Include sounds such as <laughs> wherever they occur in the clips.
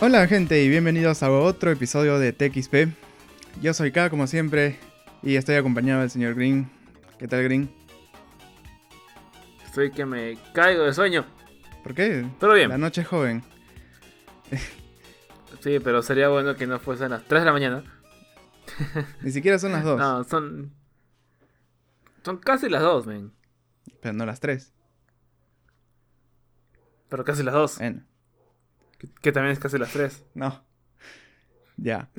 Hola gente y bienvenidos a otro episodio de TXP. Yo soy K como siempre y estoy acompañado del señor Green. ¿Qué tal Green? Estoy que me caigo de sueño. ¿Por qué? Pero bien. La noche es joven. <laughs> Sí, pero sería bueno que no fuesen las 3 de la mañana. Ni siquiera son las 2. No, son. Son casi las 2, men. Pero no las 3. Pero casi las 2. Bueno, Que, que también es casi las 3. no. Ya.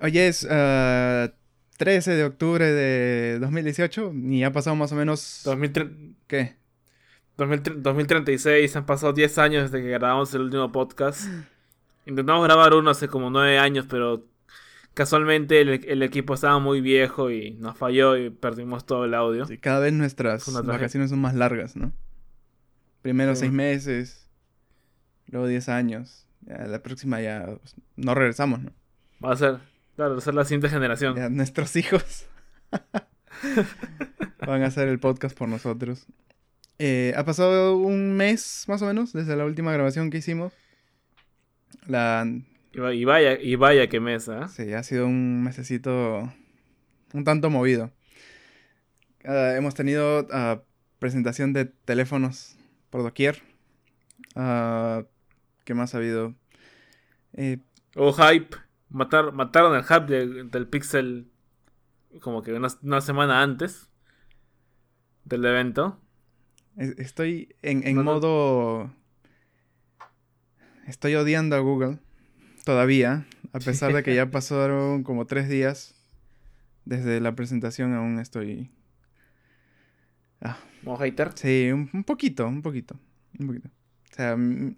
Hoy es ah, 13 de octubre de 2018 y ha pasado más o menos... 2030 ¿Qué? 2030 2036, han pasado 10 años desde que grabamos el último podcast. Intentamos grabar uno hace como 9 años, pero casualmente el, el equipo estaba muy viejo y nos falló y perdimos todo el audio. Sí, cada vez nuestras vacaciones son más largas, ¿no? Primero Sí. 6 meses, luego 10 años. Ya, la próxima ya pues, no regresamos, ¿no? Va a ser, claro, va a ser la siguiente generación. Ya nuestros hijos <laughs> van a hacer el podcast por nosotros. Eh, ha pasado un mes más o menos desde la última grabación que hicimos. La, Y, va- y vaya, y vaya que mesa. sí, ha sido un mesecito un tanto movido. Ah, hemos tenido ah, presentación de teléfonos por doquier. Ah, ¿Qué más ha habido? Eh, O hype. Matar, mataron el hype de- del Pixel como que una, una semana antes del evento. Es- Estoy en, en no. modo. Estoy odiando a Google. Todavía. A pesar de que ya <laughs> pasaron como tres días. Desde la presentación aún estoy. Ah, Como hater. sí, un, un poquito, un poquito. Un poquito. O sea, mm,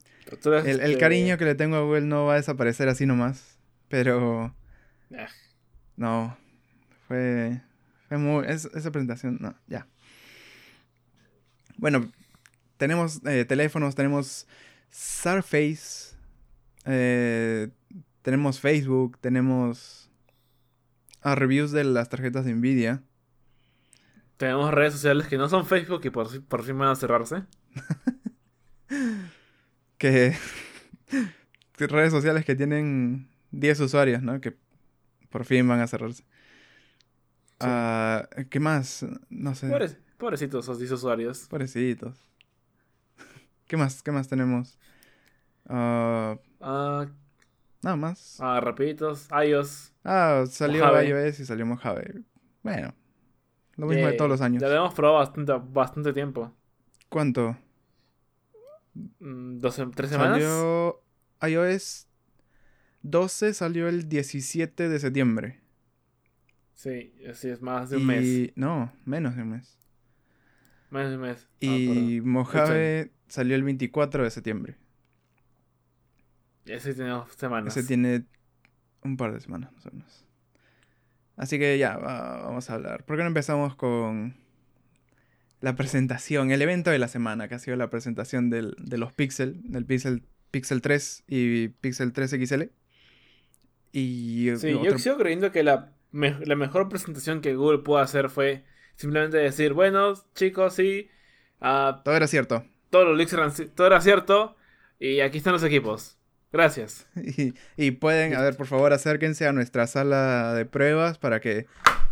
el, el cariño que le tengo a Google no va a desaparecer así nomás. Pero. ah, No. Fue. Fue muy. es- esa presentación. No, ya. Bueno, tenemos eh, teléfonos, tenemos Surface. eh, tenemos Facebook, tenemos. ah, reviews de las tarjetas de Nvidia. Tenemos redes sociales que no son Facebook y por, por fin van a cerrarse. <laughs> Que. <laughs> redes sociales que tienen 10 usuarios, ¿no? Que por fin van a cerrarse. Ah, ¿Qué más? No sé. Pobre- pobrecitos esos 10 usuarios. Pobrecitos. <laughs> ¿Qué más? ¿Qué más tenemos? Ah, nada más. ah, rapiditos. iOS. Ah, salió Mojave. iOS y salió Mojave. Bueno, lo mismo de Yay. todos los años. Ya lo hemos probado bastante, bastante tiempo. ¿Cuánto? Mm, ¿Dos, ¿Tres semanas? Salió iOS 12, salió el 17 de septiembre. Sí, así es más de un y... mes. No, menos de un mes. Más de un mes. Ah, Y perdón. Mojave salió el 24 de septiembre. Ese tiene dos semanas. Ese tiene un par de semanas más o menos. Así que ya, va- vamos a hablar. ¿Por qué no empezamos con la presentación, el evento de la semana, que ha sido la presentación del- de los Pixel, del Pixel, Pixel 3 y Pixel 3 XL? Y Sí, otro- yo sigo creyendo que la, me- la mejor presentación que Google pudo hacer fue simplemente decir, bueno, chicos, sí, ah, todo era cierto. eran, ci- todo era cierto y aquí están los equipos. Gracias. <laughs> Y, y pueden, a ver, por favor, acérquense a nuestra sala de pruebas para que,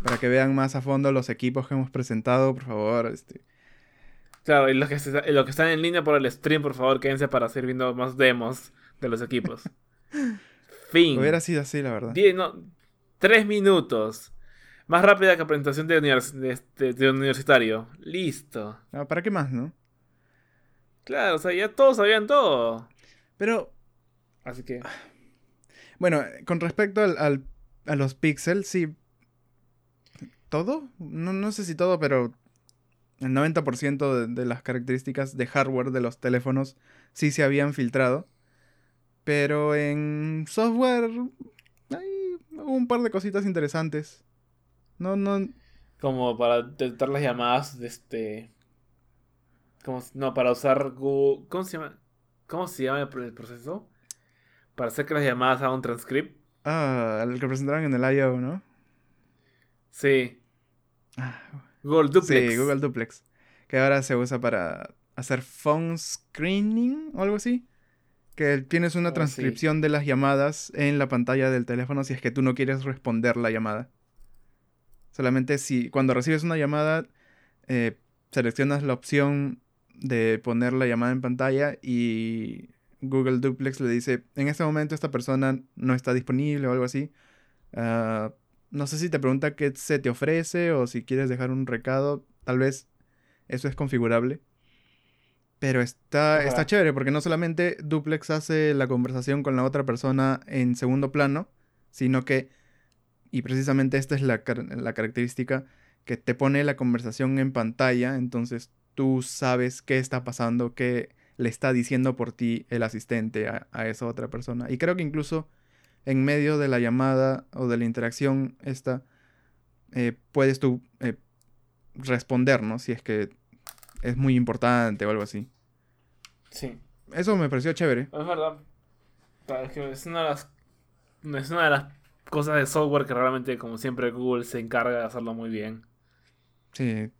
para que vean más a fondo los equipos que hemos presentado, por favor. Este, Claro, y los que, se- los que están en línea por el stream, por favor, quédense para seguir viendo más demos de los equipos. <laughs> fin. hubiera sido así, la verdad. Die- no, tres minutos. Más rápida que presentación de, univers- de, este- de universitario. Listo. Ah, ¿Para qué más, no? Claro, o sea, ya todos sabían todo. Pero Así que... Bueno, con respecto al, al- a los píxeles, sí. ¿Todo? No, no sé si todo, pero el 90% de, de las características de hardware de los teléfonos sí se habían filtrado. Pero en software hay un par de cositas interesantes. No, no. Como para detectar las llamadas de este. ¿Cómo se- no, para usar Google. ¿Cómo se llama? ¿Cómo se llama el proceso? Para hacer que las llamadas hagan un transcript. Ah, el que presentaron en el I.O., ¿no? Sí. Ah, Google Duplex. Sí, Google Duplex. Que ahora se usa para hacer phone screening o algo así. Que tienes una Oh, sí. transcripción de las llamadas en la pantalla del teléfono si es que tú no quieres responder la llamada. Solamente si cuando recibes una llamada, eh, seleccionas la opción de poner la llamada en pantalla y Google Duplex le dice, en este momento esta persona no está disponible o algo así. Ah, no sé si te pregunta qué se te ofrece o si quieres dejar un recado. Tal vez eso es configurable. Pero está, está chévere porque no solamente Duplex hace la conversación con la otra persona en segundo plano, sino que, y precisamente esta es la, la característica, que te pone la conversación en pantalla, entonces tú sabes qué está pasando, qué le está diciendo por ti el asistente a, a esa otra persona. Y creo que incluso en medio de la llamada o de la interacción esta, eh, puedes tú eh, responder, ¿no? Si es que es muy importante o algo así. Sí. Eso me pareció chévere. Es verdad. Es que es una de las. Es una de las cosas de software que realmente, como siempre, Google se encarga de hacerlo muy bien. Sí.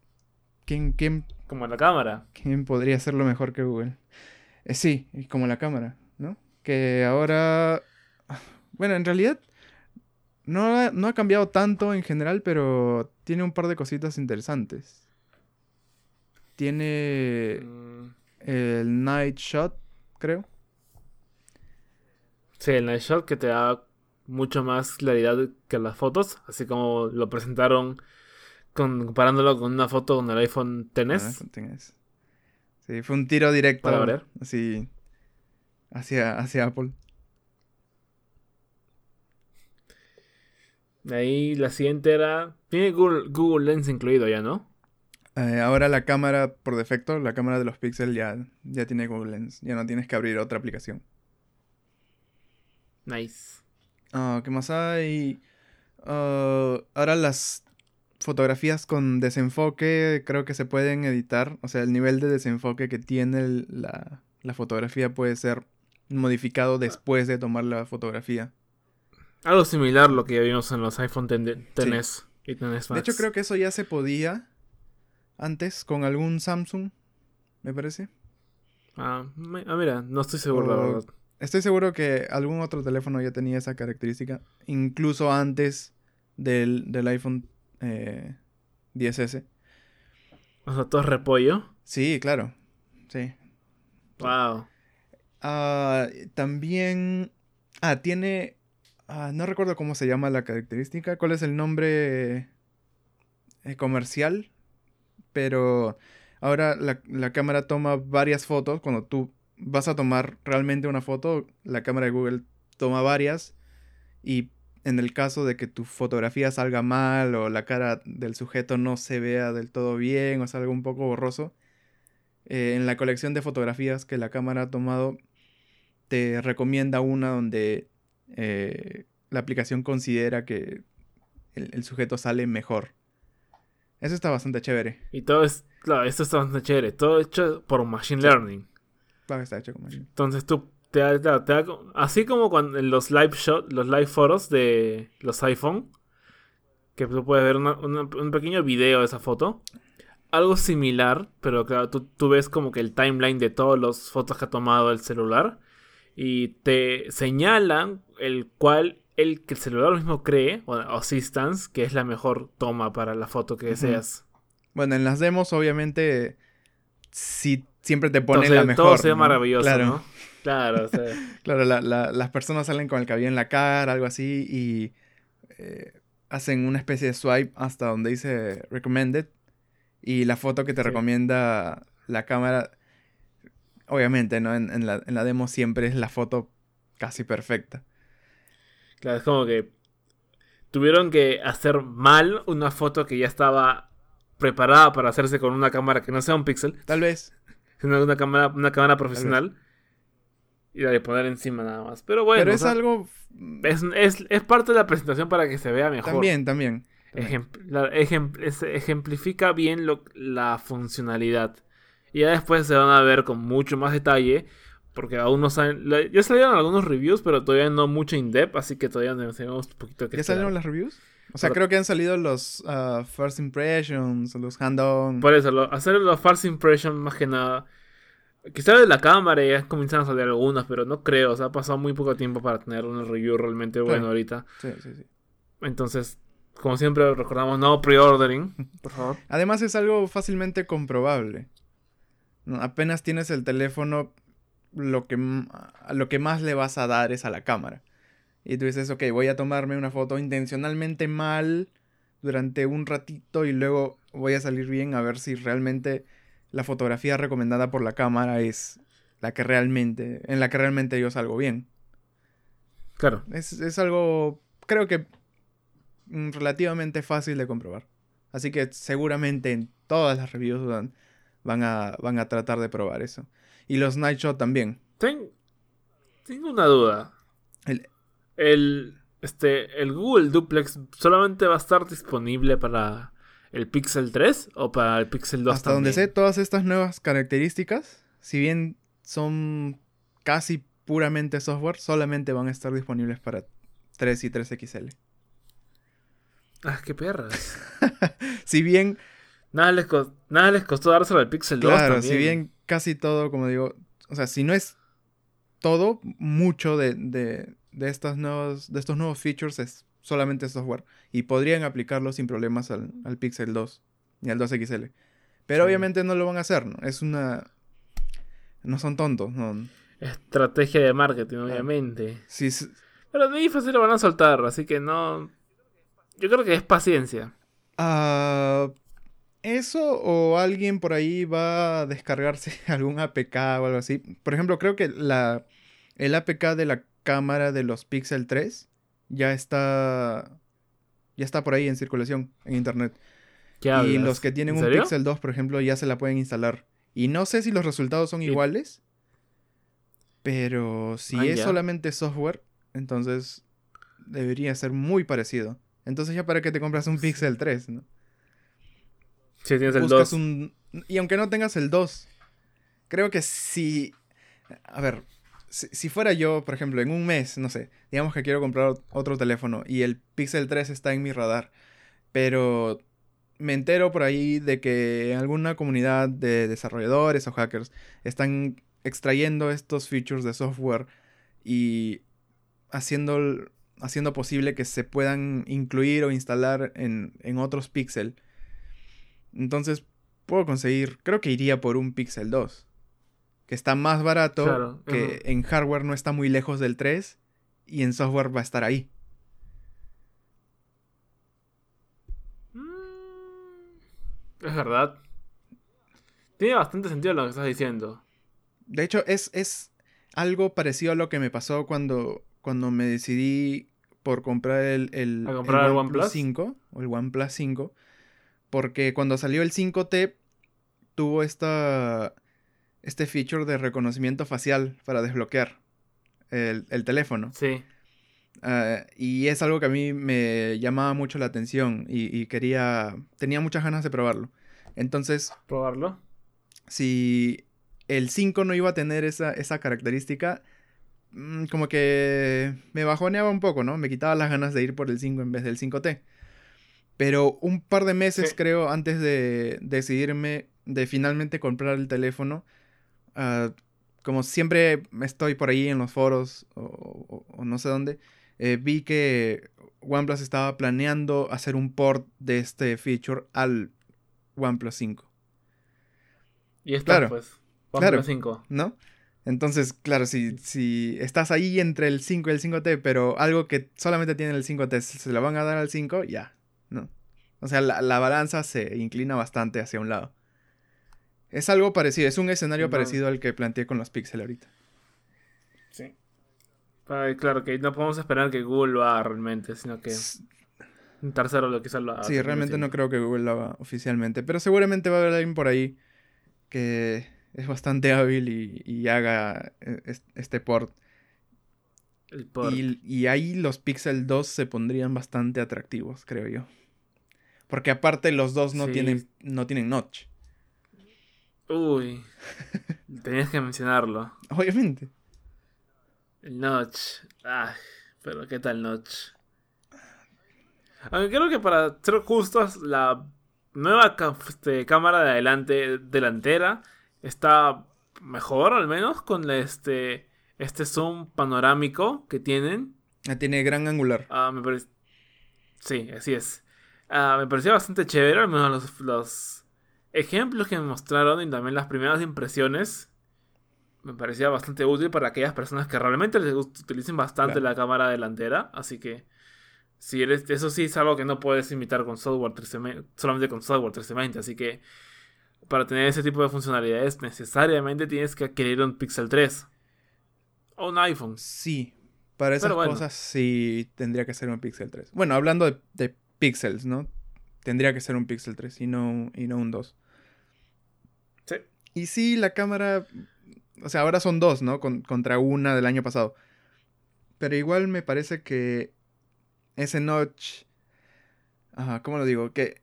¿Quién, quién, Como la cámara. quién podría hacerlo mejor que Google? Eh, sí, como la cámara, ¿no? Que ahora... Bueno, en realidad no ha, no ha cambiado tanto en general, pero tiene un par de cositas interesantes. Tiene Mm, el Night Shot, creo. Sí, el Night Shot que te da mucho más claridad que las fotos, así como lo presentaron con- comparándolo con una foto con el iPhone XS. Sí, fue un tiro directo. Para variar. Así. Hacia, hacia Apple. De ahí la siguiente era. Tiene Google, Google Lens incluido ya, ¿no? Eh, ahora la cámara, por defecto, la cámara de los Pixel ya, ya tiene Google Lens. Ya no tienes que abrir otra aplicación. Nice. Ah, ¿Qué más hay? Ah, ahora las fotografías con desenfoque creo que se pueden editar. O sea, el nivel de desenfoque que tiene el- la, la fotografía puede ser modificado después de tomar la fotografía. Algo similar a lo que ya vimos en los iPhone X XS y XS. De hecho, creo que eso ya se podía antes con algún Samsung, me parece. Ah, ah, mira, no estoy seguro, la verdad. Estoy seguro que algún otro teléfono ya tenía esa característica, incluso antes del, del iPhone eh, 10S. O sea, todo es repollo. Sí, claro. Sí. Wow. Ah, también... Ah, tiene... ah, no recuerdo cómo se llama la característica. ¿Cuál es el nombre eh, comercial? Pero ahora la, la cámara toma varias fotos. Cuando tú vas a tomar realmente una foto, la cámara de Google toma varias. Y en el caso de que tu fotografía salga mal o la cara del sujeto no se vea del todo bien o salga un poco borroso, eh, en la colección de fotografías que la cámara ha tomado, te recomienda una donde eh, la aplicación considera que el, el sujeto sale mejor. Eso está bastante chévere. Y todo es. Claro, esto está bastante chévere. Todo hecho por Machine Learning. Claro, está hecho como Entonces tú te da, te da- te da co- así como cuando en los live shot, los live foros de los iPhone, que tú puedes ver una- una- un pequeño video de esa foto. Algo similar, pero claro, tú, tú ves como que el timeline de todas las fotos que ha tomado el celular y te señalan el cual el que el celular mismo cree, o Assistance, que es la mejor toma para la foto que deseas. Bueno, en las demos, obviamente, sí, siempre te ponen Entonces, la mejor. todo maravilloso, Claro, ¿no? Claro, o sea, <laughs> claro la- la- las personas salen con el cabello en la cara, algo así, y eh, hacen una especie de swipe hasta donde dice recommended. Y la foto que te Sí. recomienda la cámara, obviamente, ¿no? En, en la, en la demo siempre es la foto casi perfecta. Claro, es como que tuvieron que hacer mal una foto que ya estaba preparada para hacerse con una cámara que no sea un pixel, Tal vez. sino una cámara, una cámara profesional. Y la de poner encima nada más. Pero bueno, Pero o es sea, algo... es, es- es parte de la presentación para que se vea mejor. También, también. también. Ejem- la- ejem- es- ejemplifica bien lo- la funcionalidad. Y ya después se van a ver con mucho más detalle. Porque aún no saben. la- ya salieron algunos reviews, pero todavía no mucho in-depth. Así que todavía tenemos un poquito que ¿Ya salieron las reviews? O sea, creo que han salido los uh, First Impressions, los Hand-On. Por eso, lo, hacer los First Impressions más que nada. Quizás de la cámara ya comienzan a salir algunos, pero no creo. O sea, ha pasado muy poco tiempo para tener un review realmente bueno ahorita. Sí, sí, sí. Entonces, como siempre recordamos, no pre-ordering, <laughs> por favor. Además es algo fácilmente comprobable. apenas tienes el teléfono, lo que, lo que más le vas a dar es a la cámara. Y tú dices, ok, voy a tomarme una foto intencionalmente mal durante un ratito y luego voy a salir bien a ver si realmente la fotografía recomendada por la cámara es la que realmente, en la que realmente yo salgo bien. Claro. Es, es algo, creo que mm, relativamente fácil de comprobar. Así que seguramente en todas las reviews van, van, a, van a tratar de probar eso. Y los Night Shot también. tengo una duda. El, el, este, el Google Duplex solamente va a estar disponible para el Pixel 3 o para el Pixel 2 Hasta donde sé, todas estas nuevas características, si bien son casi puramente software, solamente van a estar disponibles para 3 y 3XL. Ah, qué perras. <laughs> si bien... Nada les, nada les costó dárselo al Pixel 2 Claro, si bien casi todo, como digo, o sea, si no es todo, mucho de, de, de, estas nuevos, de estos nuevos features es solamente software. Y podrían aplicarlo sin problemas al, Pixel 2 y al 2XL. Pero obviamente no lo van a hacer, ¿no? Es una... No son tontos, ¿no? Estrategia de marketing, obviamente. Sí. Pero de ahí fácil lo van a soltar, así que no... Yo creo que es paciencia. Ah... eso o alguien por ahí va a descargarse <laughs> algún APK o algo así. Por ejemplo, creo que la, el APK de la cámara de los Pixel 3 ya está ya está por ahí en circulación en internet. y los que tienen un Pixel 2, por ejemplo, ya se la pueden instalar. Y no sé si los resultados son iguales, pero si ah, es solamente software, entonces debería ser muy parecido. Entonces ya para que te compras un Pixel 3, ¿no? Si tienes el 2. Y aunque no tengas el 2, creo que si... A ver, si, fuera yo, por ejemplo, en un mes, no sé, digamos que quiero comprar otro teléfono y el Pixel 3 está en mi radar, pero me entero por ahí de que alguna comunidad de desarrolladores o hackers están extrayendo estos features de software y haciendo, haciendo posible que se puedan incluir o instalar en, en otros Pixel. Entonces puedo conseguir, creo que iría por un Pixel 2 que está más barato, que en hardware no está muy lejos del 3 y en software va a estar ahí. Mm, es verdad. Tiene bastante sentido lo que estás diciendo. De hecho, es, es algo parecido a lo que me pasó cuando, cuando me decidí por comprar el, el, comprar el, OnePlus 5 o el OnePlus 5. Porque cuando salió el 5T tuvo esta este feature de reconocimiento facial para desbloquear el, teléfono. Sí. Ah, y es algo que a mí me llamaba mucho la atención y, quería, tenía muchas ganas de probarlo. Entonces... ¿Probarlo? Si el 5 no iba a tener esa, esa característica, mm, como que me bajoneaba un poco, ¿no? Me quitaba las ganas de ir por el 5 en vez del 5T. Pero un par de meses, creo, antes de decidirme de finalmente comprar el teléfono, Ah, como siempre estoy por ahí en los foros o, no sé dónde, eh, vi que OnePlus estaba planeando hacer un port de este feature al OnePlus 5. Y está, claro, pues, OnePlus 5. ¿No? Entonces, claro, si, si estás ahí entre el 5 y el 5T, pero algo que solamente tiene el 5T, se lo van a dar al 5, ya, ¿no? O sea, la balanza se inclina bastante hacia un lado. Es algo parecido, es un escenario parecido al que planteé con los Pixel ahorita. Sí. claro, que no podemos esperar que Google lo haga realmente, sino que un tercero lo quizás lo haga. Sí, realmente no creo que Google lo haga oficialmente, pero seguramente va a haber alguien por ahí que es bastante hábil y, haga eh, este port. El port. Y, ahí los Pixel 2 se pondrían bastante atractivos, creo yo. Porque aparte los dos no, tienen, no tienen notch. Uy, <laughs> tenías que mencionarlo. Obviamente. El Notch. Ay, pero ¿qué tal Notch? Aunque creo que para ser justos, la nueva este, cámara de adelante delantera está mejor, al menos, con este, este zoom panorámico que tienen. Ah, tiene gran angular. Ah, me parece. Sí, así es. Ah, me pareció bastante chévere, al menos los, los ejemplos que me mostraron y también las primeras impresiones. Me parecía bastante útil para aquellas personas que realmente les utilicen bastante la cámara delantera. Así que si eres, eso sí es algo que no puedes imitar con software 13, solamente con software 1320. Así que para tener ese tipo de funcionalidades necesariamente tienes que adquirir un Pixel 3 o un iPhone. Sí, para esas cosas sí tendría que ser un Pixel 3. Bueno, hablando de, de, pixels, ¿no? Tendría que ser un Pixel 3 y no, y no un 2. Sí. Y sí, la cámara... O sea, ahora son dos, ¿no? contra una del año pasado. Pero igual me parece que ese notch... ¿cómo lo digo? Que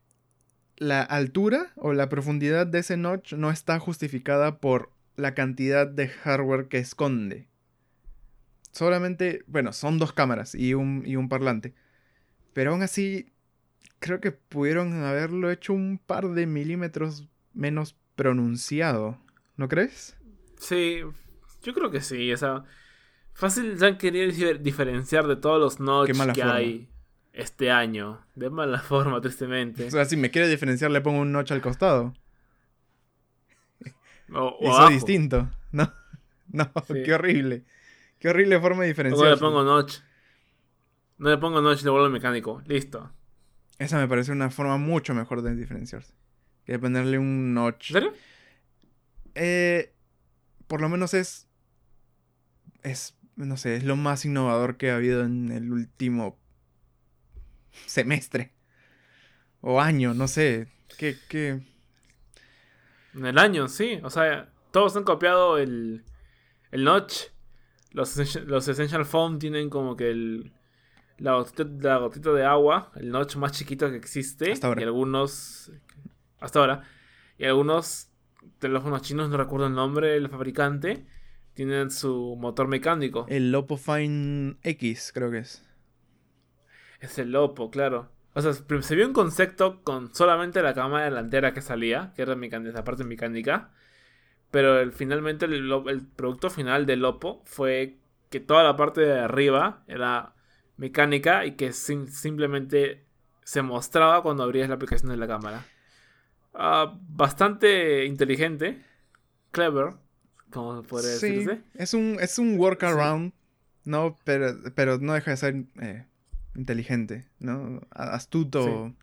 la altura o la profundidad de ese notch no está justificada por la cantidad de hardware que esconde. Solamente, bueno, son dos cámaras y un, y un parlante. Pero aún así, creo que pudieron haberlo hecho un par de milímetros menos pronunciado. ¿No crees? Sí, yo creo que sí. O sea, fácil ya querer diferenciar de todos los notch que hay este año. De mala <laughs> forma, tristemente. O sea, si me quiere diferenciar, le pongo un notch al costado. O, Eso es distinto. No, <laughs> no, qué horrible. Qué horrible forma de diferenciar. No le pongo notch. No le pongo notch, le vuelvo mecánico. Listo. Esa me parece una forma mucho mejor de diferenciarse. Que ponerle un notch. Eh, por lo menos es. Es. No sé, es lo más innovador que ha habido en el último semestre. O año, no sé. ¿Qué, qué? En el año, sí. O sea, todos han copiado el, el notch. Los, los Essential Foam tienen como que el. La gotita, de agua, el notch más chiquito que existe. Hasta ahora. Y algunos. Hasta ahora. Y algunos teléfonos chinos, no recuerdo el nombre del fabricante, tienen su motor mecánico. El Lopo Fine X, creo que es. Es el Lopo, claro. O sea, se vio un concepto con solamente la cámara delantera que salía, que era la parte mecánica. Pero el, finalmente el, producto final del Lopo fue que toda la parte de arriba era mecánica y que simplemente se mostraba cuando abrías la aplicación de la cámara. Ah, bastante inteligente, clever, como podría decirse. Es un, es un workaround, ¿no? Pero, pero no deja de ser eh, inteligente, ¿no? Astuto.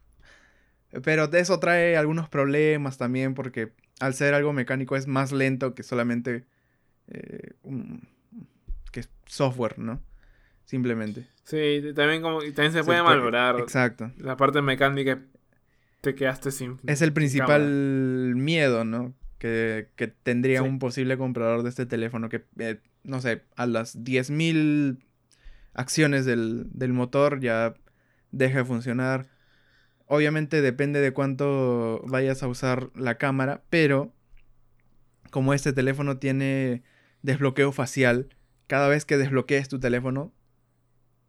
Pero eso trae algunos problemas también porque al ser algo mecánico es más lento que solamente eh, que software, ¿no? Simplemente. Sí, también como también se puede malograr. Exacto. La parte mecánica te quedaste sin. Es el principal miedo, ¿no? Que, tendría un posible comprador de este teléfono que, eh, no sé, a las 10.000 acciones del, del motor ya deja de funcionar. Obviamente depende de cuánto vayas a usar la cámara, pero como este teléfono tiene desbloqueo facial, cada vez que desbloquees tu teléfono,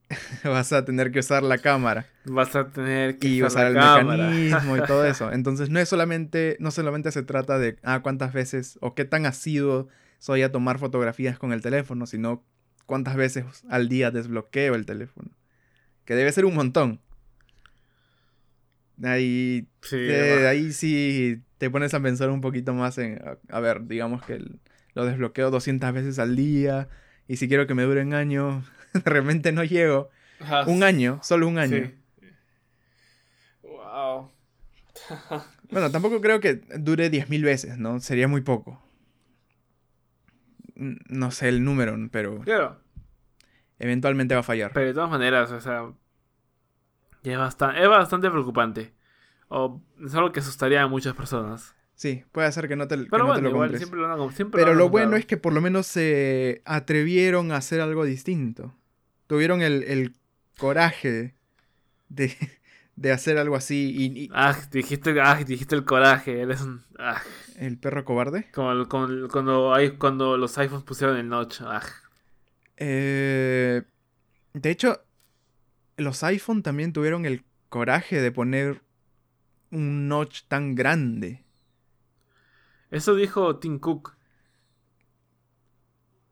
<laughs> vas a tener que usar la cámara. Vas a tener que y usar, el mecanismo y todo <laughs> eso. Entonces no es solamente, no solamente se trata de ah, cuántas veces o qué tan asiduo soy a tomar fotografías con el teléfono, sino cuántas veces al día desbloqueo el teléfono. Que debe ser un montón. Ahí sí, ahí sí te pones a pensar un poquito más en, a, ver, digamos que lo desbloqueo 200 veces al día y si quiero que me dure un año, <laughs> de repente no llego. un año, solo un año. Wow. <laughs> bueno, tampoco creo que dure 10.000 veces, ¿no? Sería muy poco. No sé el número, pero... Claro. Eventualmente va a fallar. Pero de todas maneras, o sea... Es bastante, es bastante preocupante. O es algo que asustaría a muchas personas. Sí, puede ser que no te, Pero bueno, lo igual, siempre lo Pero lo, bueno es que por lo menos se atrevieron a hacer algo distinto. Tuvieron el, coraje de, <laughs> de, hacer algo así y, Ah, dijiste, ah, dijiste el coraje, eres un... Ah. ¿El perro cobarde? Como, cuando, hay, cuando los iPhones pusieron el notch. Ah. Eh, de hecho, los iPhone también tuvieron el coraje de poner un notch tan grande. Eso dijo Tim Cook.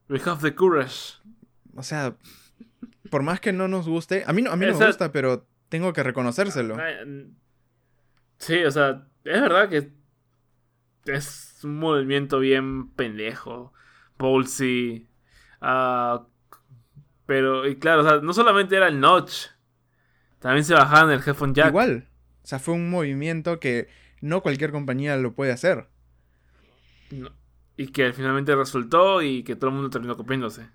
We have the courage. O sea, por más que no nos guste, a mí no, a mí no me gusta, pero tengo que reconocérselo. Ah, sí, o sea, es verdad que es un movimiento bien pendejo. Ballsy. Uh, pero, y claro, o sea, no solamente era el notch. También se bajaban el headphone jack. Igual. O sea, fue un movimiento que no cualquier compañía lo puede hacer. Y que finalmente resultó y que todo el mundo terminó copiándose.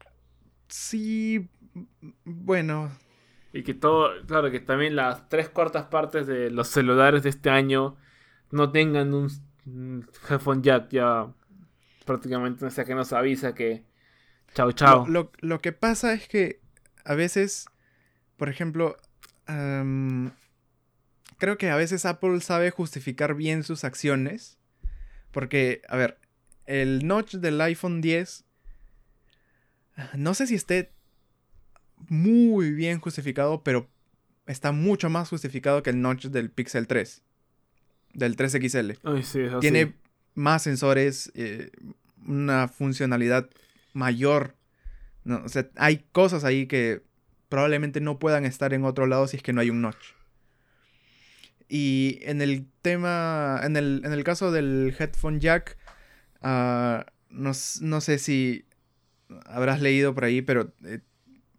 Sí, bueno. Y que todo, claro, que también las tres cuartas partes de los celulares de este año no tengan un headphone jack ya prácticamente, o sea, que nos avisa que chao, chao. Lo, lo, que pasa es que a veces, por ejemplo, creo que a veces Apple sabe justificar bien sus acciones. Porque, a ver, el notch del iPhone 10, no sé si esté muy bien justificado, pero está mucho más justificado que el notch del Pixel 3, del 3XL. Tiene más sensores, eh, una funcionalidad mayor. No, o sea, hay cosas ahí que probablemente no puedan estar en otro lado si es que no hay un notch. Y en el tema, en el, en el caso del headphone jack, ah, no, sé si habrás leído por ahí, pero eh,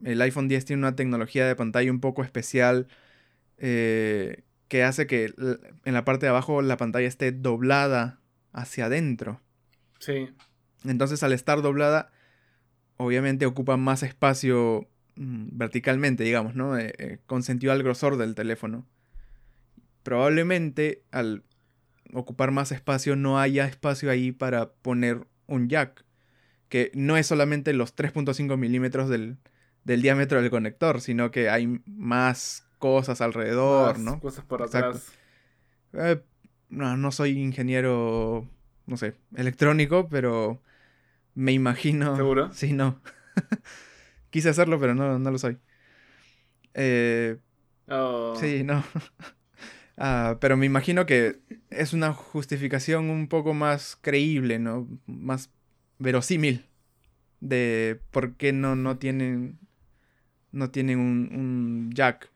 el iPhone 10 tiene una tecnología de pantalla un poco especial eh, que hace que en la parte de abajo la pantalla esté doblada hacia adentro. Sí. Entonces al estar doblada, obviamente ocupa más espacio mm, verticalmente, digamos, ¿no? Eh, con sentido al grosor del teléfono probablemente al ocupar más espacio no haya espacio ahí para poner un jack. Que no es solamente los 3.5 milímetros del, diámetro del conector, sino que hay más cosas alrededor, ¿no? Cosas por atrás. Eh, no, no soy ingeniero, no sé, electrónico, pero me imagino. <laughs> ¿Seguro? <laughs> Sí, no. <laughs> Quise hacerlo, pero no, no lo soy. Eh, oh. Sí, no. Ah, pero me imagino que es una justificación un poco más creíble, ¿no? Más verosímil de por qué no, no tienen, no tienen un, jack.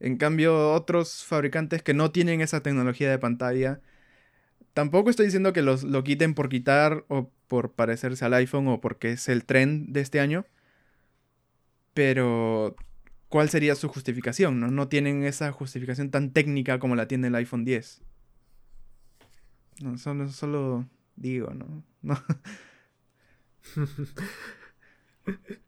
En cambio, otros fabricantes que no tienen esa tecnología de pantalla, tampoco estoy diciendo que los, lo quiten por quitar o por parecerse al iPhone o porque es el trend de este año. Pero cuál sería su justificación, ¿no? No tienen esa justificación tan técnica como la tiene el iPhone 10. No, solo, solo digo, ¿no? <laughs> <laughs>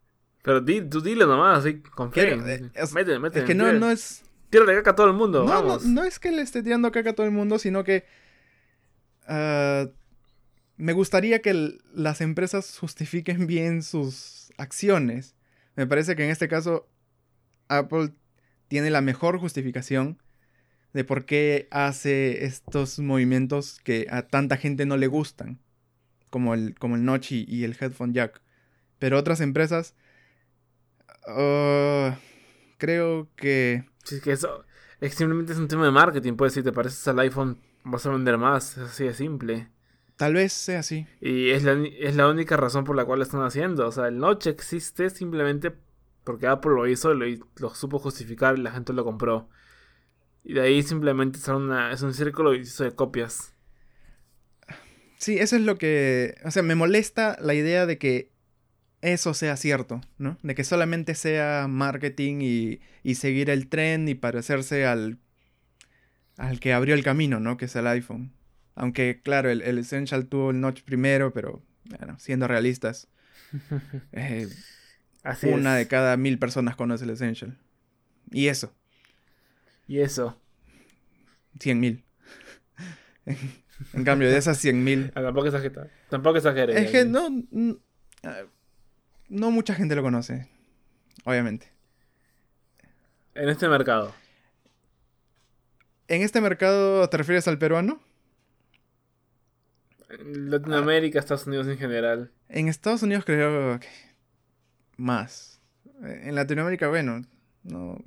Pero di, tú dile nomás, así, confía. Eh, es, es que no, no es... Tírale caca a todo el mundo, no, No, no es que le esté tirando caca a todo el mundo, sino que... Ah, me gustaría que las empresas justifiquen bien sus acciones. Me parece que en este caso Apple tiene la mejor justificación de por qué hace estos movimientos que a tanta gente no le gustan, como el, como el notch y, el headphone jack. Pero otras empresas, uh, creo que... Sí, que eso es simplemente es un tema de marketing, puedes si te pareces al iPhone vas a vender más, es así de simple. Tal vez sea así. Y es la, es la única razón por la cual lo están haciendo. O sea, el notch existe simplemente porque Apple lo hizo, lo, lo supo justificar y la gente lo compró. Y de ahí simplemente es, una, es un círculo de copias. Sí, eso es lo que... O sea, me molesta la idea de que eso sea cierto, ¿no? De que solamente sea marketing y, y seguir el tren y parecerse al, al que abrió el camino, ¿no? Que es el iPhone. Aunque, claro, el, el Essential tuvo el notch primero, pero, bueno, siendo realistas. <laughs> eh, una de cada mil personas conoce el Essential. Y eso. Y eso. Cien mil. <laughs> en cambio, de esas cien mil. Tampoco exageres. Tampoco exageres. Es que no. No mucha gente lo conoce. Obviamente. En este mercado. ¿En este mercado te refieres al peruano? En Latinoamérica, Estados Unidos en general. En Estados Unidos creo que más. En Latinoamérica, bueno, no.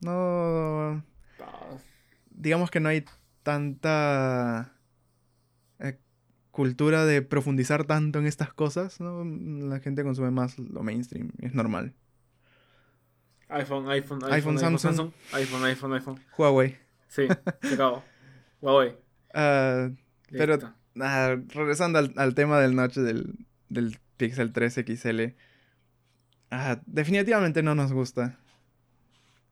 No. Ah, digamos que no hay tanta cultura de profundizar tanto en estas cosas, ¿no? La gente consume más lo mainstream, es normal. iPhone, iPhone, iPhone, iPhone, Samsung. iPhone, iPhone, iPhone. Huawei. Sí, se acabó. <laughs> Huawei. Ah, pero ah, regresando al, al tema del noche del, del Pixel 3 XL. ah, definitivamente no nos gusta.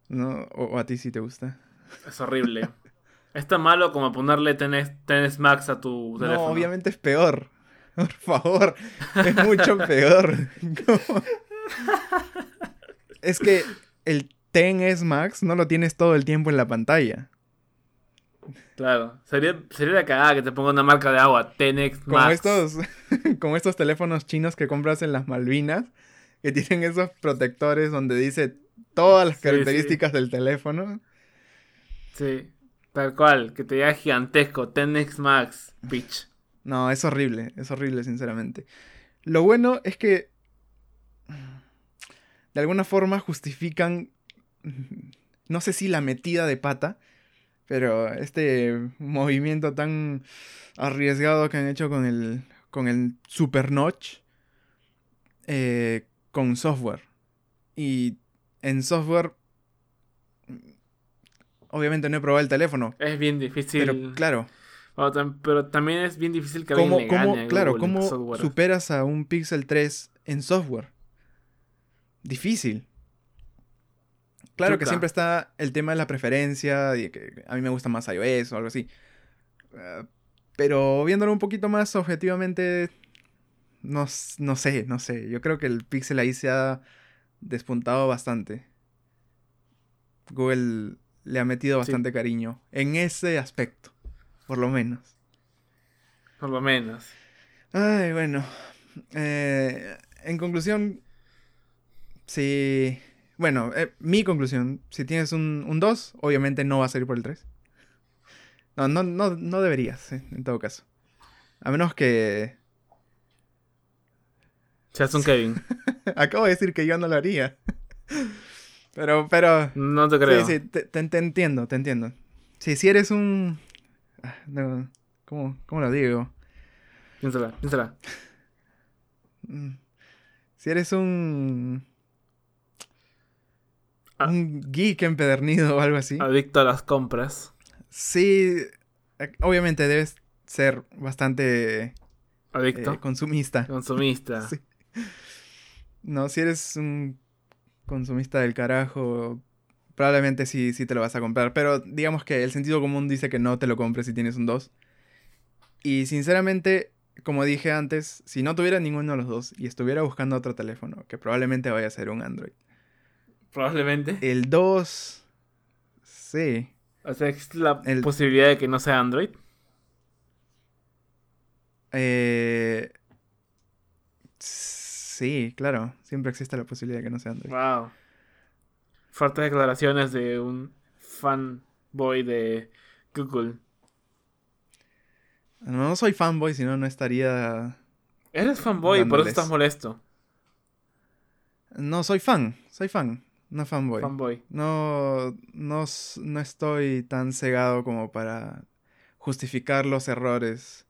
¿No? O, o a ti sí te gusta. Es horrible. <laughs> Es tan malo como ponerle tenés, tenés Max a tu teléfono. No, obviamente es peor. <laughs> Por favor, es mucho <laughs> peor. Es que el X Max no lo tienes todo el tiempo en la pantalla. Claro. Sería, sería la cagada que te ponga una marca de agua. Tenex Como Max. estos, <laughs> como estos teléfonos chinos que compras en las Malvinas, que tienen esos protectores donde dice todas las Sí, características del teléfono. Sí. Tal cual. Que te diga gigantesco. Tenex Max. Bitch. No, es horrible, es horrible, sinceramente. Lo bueno es que de alguna forma justifican, no sé si la metida de pata, pero este movimiento tan arriesgado que han hecho con el, con el Super Notch eh, con software. Y en software, obviamente no he probado el teléfono, Es bien difícil. pero claro. Bueno, pero también es bien difícil que ¿Cómo, alguien le cómo- gane claro, Google ¿cómo superas a un Pixel 3 en software? Difícil. Claro que siempre está el tema de la preferencia, y que a mí me gusta más iOS o algo así. Ah, pero viéndolo un poquito más objetivamente, no, no sé, no sé. Yo creo que el Pixel ahí se ha despuntado bastante. Google le ha metido Sí. bastante cariño en ese aspecto, por lo menos. Por lo menos. Ay, bueno. Eh, en conclusión, si... Bueno, eh, mi conclusión, si tienes un, un 2, obviamente no vas a ir por el 3. No, no, no, no deberías, eh, en todo caso. A menos que... Seas un Kevin. <laughs> Acabo de decir que yo no lo haría. Pero, pero... No te creo. Sí, sí, te, te- te entiendo, te entiendo. Sí, si eres un... ah, no, ¿cómo, ¿Cómo lo digo? Piénsala, piénsala. Mm. Si eres un. Ah. Un geek empedernido o algo así. Adicto a las compras. Sí. eh, Obviamente debes ser bastante Adicto. eh, consumista. Consumista. <laughs> Sí. No, si eres un consumista del carajo, probablemente sí, sí te lo vas a comprar. Pero digamos que el sentido común dice que no te lo compres si tienes un 2. Y sinceramente, como dije antes, si no tuviera ninguno de los dos y estuviera buscando otro teléfono, que probablemente vaya a ser un Android. Probablemente. El 2... Sí. O sea, existe la El- posibilidad de que no sea Android. Eh, sí, claro. Siempre existe la posibilidad de que no sea Android. Wow. Fuertes declaraciones de un fanboy de Google. No, no soy fanboy, si no, no estaría... Eres fanboy, por eso Dándoles. estás molesto. No, soy fan. Soy fan. No fanboy. Fanboy. No, no, no estoy tan cegado como para justificar los errores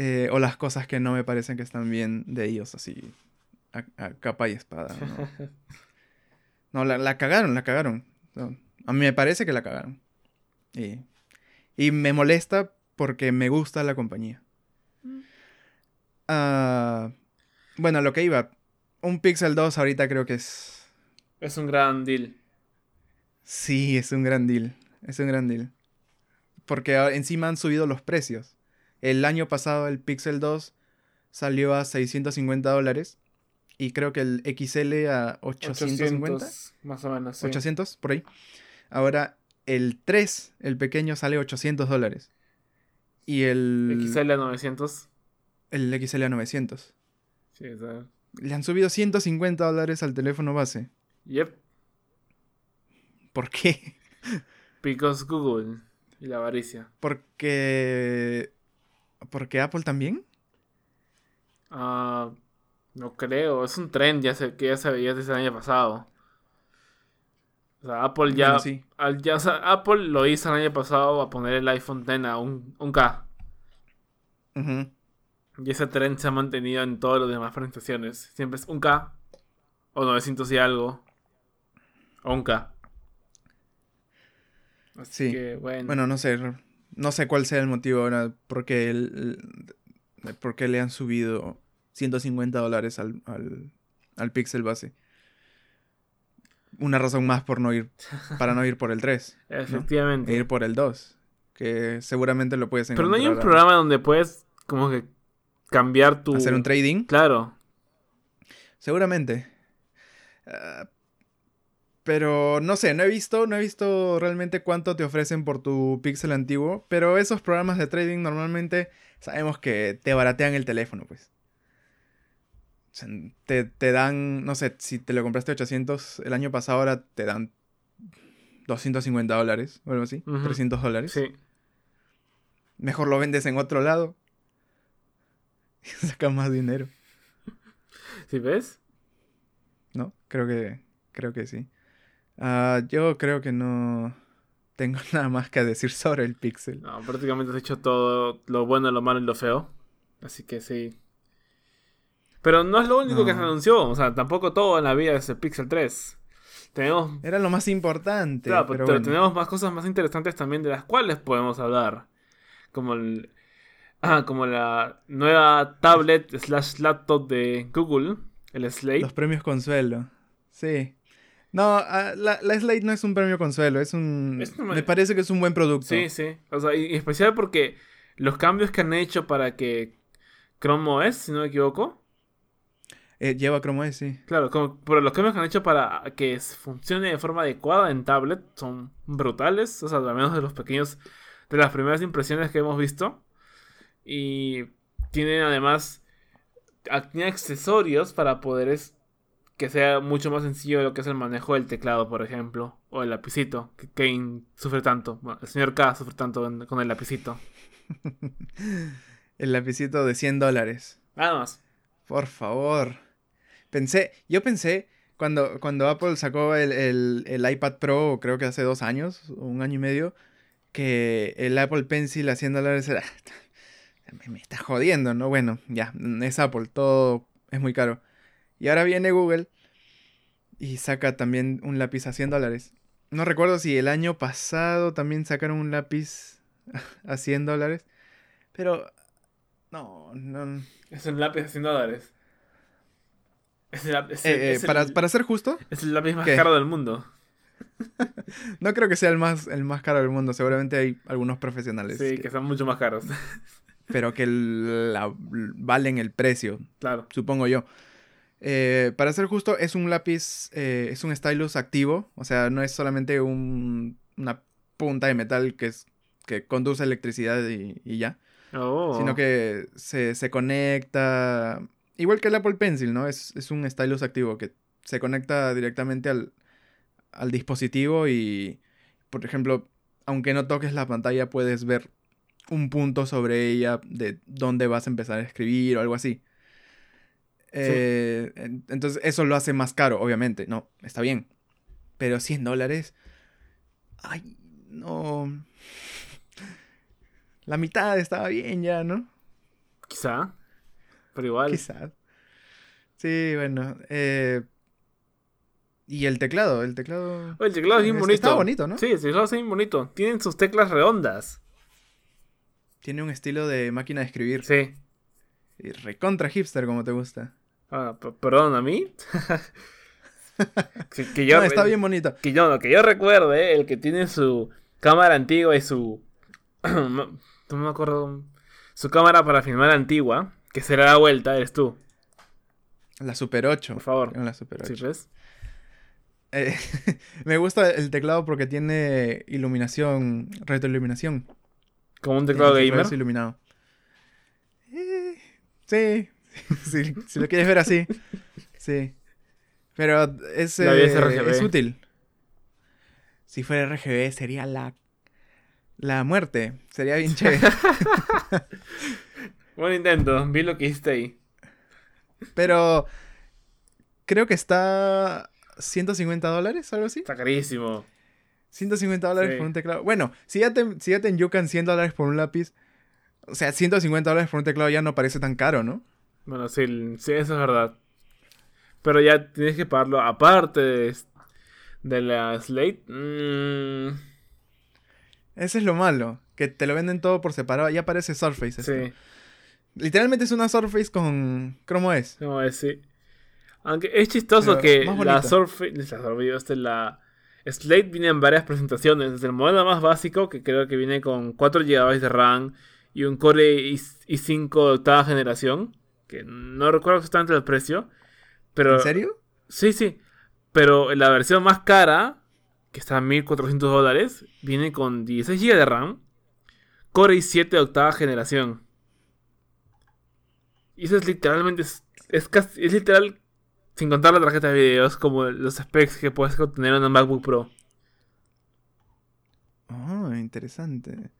eh, o las cosas que no me parecen que están bien de ellos, así a, a capa y espada. No, <laughs> No, la, la cagaron, la cagaron. No, a mí me parece que la cagaron. Y, y me molesta porque me gusta la compañía. Ah, bueno, lo que iba. Un Pixel 2 ahorita creo que es Es un gran deal. Sí, es un gran deal. Es un gran deal. Porque encima han subido los precios. El año pasado el Pixel 2 salió a 650 dólares. Y creo que el XL a 850. 800, más o menos. sí. 800, por ahí. Ahora el 3, el pequeño, sale 800 dólares. Y el, XL a 900. el XL a 900. Sí, sea. Le han subido 150 dólares al teléfono base. Yep. ¿Por qué? <laughs> Because Google y la avaricia. Porque... ¿Porque Apple también? Ah, no creo. Es un trend ya se, que ya se veía desde el año pasado. O sea, Apple ya, Bueno, sí. al- ya- o sea, Apple lo hizo el año pasado a poner el iPhone X a un, un K. Y ese tren se ha mantenido en todas las demás presentaciones. Siempre es un K. O 900 y algo. O un K. Así Sí. que, bueno. Bueno, no sé. No sé cuál sea el motivo ahora. Porque el, el- por qué le han subido 150 dólares al, al, al Pixel base. Una razón más por no ir, para no ir por el 3. <laughs> Efectivamente. E ir por el 2. Que seguramente lo puedes Pero encontrar. no hay un programa donde puedes como que cambiar tu... Hacer un trading. Claro. Seguramente. Ah, pero no sé, no he visto, no he visto realmente cuánto te ofrecen por tu Pixel antiguo. Pero esos programas de trading normalmente sabemos que te baratean el teléfono, pues. O sea, te, te dan, no sé, si te lo compraste 800 el año pasado, ahora te dan 250 dólares o algo así, Ujú. 300 dólares. Sí. Mejor lo vendes en otro lado. <laughs> Y sacas más dinero. ¿Sí ves? ¿No? Creo que, creo que sí. Ah, yo creo que no tengo <laughs> nada más que decir sobre el Pixel. No, prácticamente has hecho todo lo bueno, lo malo y lo feo. Así que sí. Pero no es lo único que se anunció. O sea, tampoco todo en la vida es el Pixel 3. Tenemos, Era lo más importante. claro, pero pero bueno. tenemos más cosas más interesantes también de las cuales podemos hablar. Como el, ah, como la nueva tablet slash laptop de Google, el Slate. Los premios consuelo. Sí. No, ah, la, la Slate no es un premio consuelo, es un... Es Me parece que es un buen producto. Sí, sí. O sea, y y especial porque los cambios que han hecho para que Chrome OS, si no me equivoco, Eh, lleva Chrome OS, sí. Claro, como, pero los cambios que han hecho para que funcione de forma adecuada en tablet son brutales, o sea, al menos de los pequeños, de las primeras impresiones que hemos visto. Y tienen además, a- tiene accesorios para poder es- que sea mucho más sencillo lo que es el manejo del teclado, por ejemplo, o el lapicito, que Kane sufre tanto, bueno, el señor K sufre tanto con el lapicito. <laughs> El lapicito de 100 dólares. Nada más. Por favor. Pensé, yo pensé cuando, cuando Apple sacó el, el- el iPad Pro, creo que hace dos años, o un año y medio, que el Apple Pencil a 100 dólares era... <laughs> Me, me está jodiendo, ¿no? Bueno, ya, es Apple, todo es muy caro. Y ahora viene Google y saca también un lápiz a 100 dólares. No recuerdo si el año pasado también sacaron un lápiz <laughs> a 100 dólares, pero... No, no... Es un lápiz de 100 dólares. Es el, es el- Eh, eh, el- para, para ser justo, es el lápiz más ¿Qué? caro del mundo. <laughs> no creo que sea el más, el más caro del mundo. Seguramente hay algunos profesionales Sí, que- que son mucho más caros. pero que la- valen el precio, claro. supongo yo. Eh, para ser justo, es un lápiz, eh, es un stylus activo, o sea, no es solamente un- una punta de metal que, es, que conduce electricidad y, y ya, Oh. sino que se, se conecta, igual que el Apple Pencil, ¿no? Es, es un stylus activo que se conecta directamente al, al dispositivo y, por ejemplo, aunque no toques la pantalla, puedes ver un punto sobre ella de dónde vas a empezar a escribir o algo así. Eh, en- entonces, eso lo hace más caro, obviamente. No, está bien. Pero 100 dólares. Ay, no. <laughs> La mitad estaba bien ya, ¿no? Quizá. Pero igual. Quizás. Sí, bueno. eh, y el teclado, el teclado. El teclado es bien Es- bonito. está bonito, ¿no? Sí, el teclado está bien bonito. Tienen sus teclas redondas. Tiene un estilo de máquina de escribir. Sí. Y recontra hipster, como te gusta. Ah, perdón, ¿a mí? <laughs> que, que yo, No, está bien bonito. Que yo, que yo recuerde, el que tiene su cámara antigua y su... <clears throat> no no me acuerdo. Su cámara para filmar antigua, que será la vuelta, eres tú. La Super 8. Por favor. La Super 8. ¿Sí ves? Eh, <laughs> me gusta el teclado porque tiene iluminación, retroiluminación. Como un teclado gamer. iluminado. Eh, sí, <laughs> si, si lo quieres ver así. Sí. Pero es, eh, es útil. Si fuera RGB sería la, la muerte. Sería bien <laughs> chévere. Buen intento, vi lo que hiciste ahí. Pero creo que está 150 dólares, algo así. Está carísimo. 150 dólares Sí. por un teclado. Bueno, si ya te, si ya te enyucan 100 dólares por un lápiz, o sea, 150 dólares por un teclado ya no parece tan caro, ¿no? Bueno, sí, sí, eso es verdad. Pero ya tienes que pagarlo aparte de, de la Slate. Mm, Ese es lo malo, que te lo venden todo por separado. Ya parece Surface. esto. sí, Literalmente es una Surface con Chrome OS. no es sí. Aunque es chistoso Pero que la. Surface, la este, la Slate viene en varias presentaciones. Desde el modelo más básico, que creo que viene con 4 GB de RAM y un Core i- i5 de octava generación, que no recuerdo exactamente el precio. Pero ¿En serio? Sí, sí. Pero la versión más cara, que está en 1400 dólares, viene con 16 GB de RAM, Core i7 de octava generación. Y eso es literalmente. Es, es casi- es literal, sin contar la tarjeta de videos, como los specs que puedes obtener en un MacBook Pro. Oh, interesante.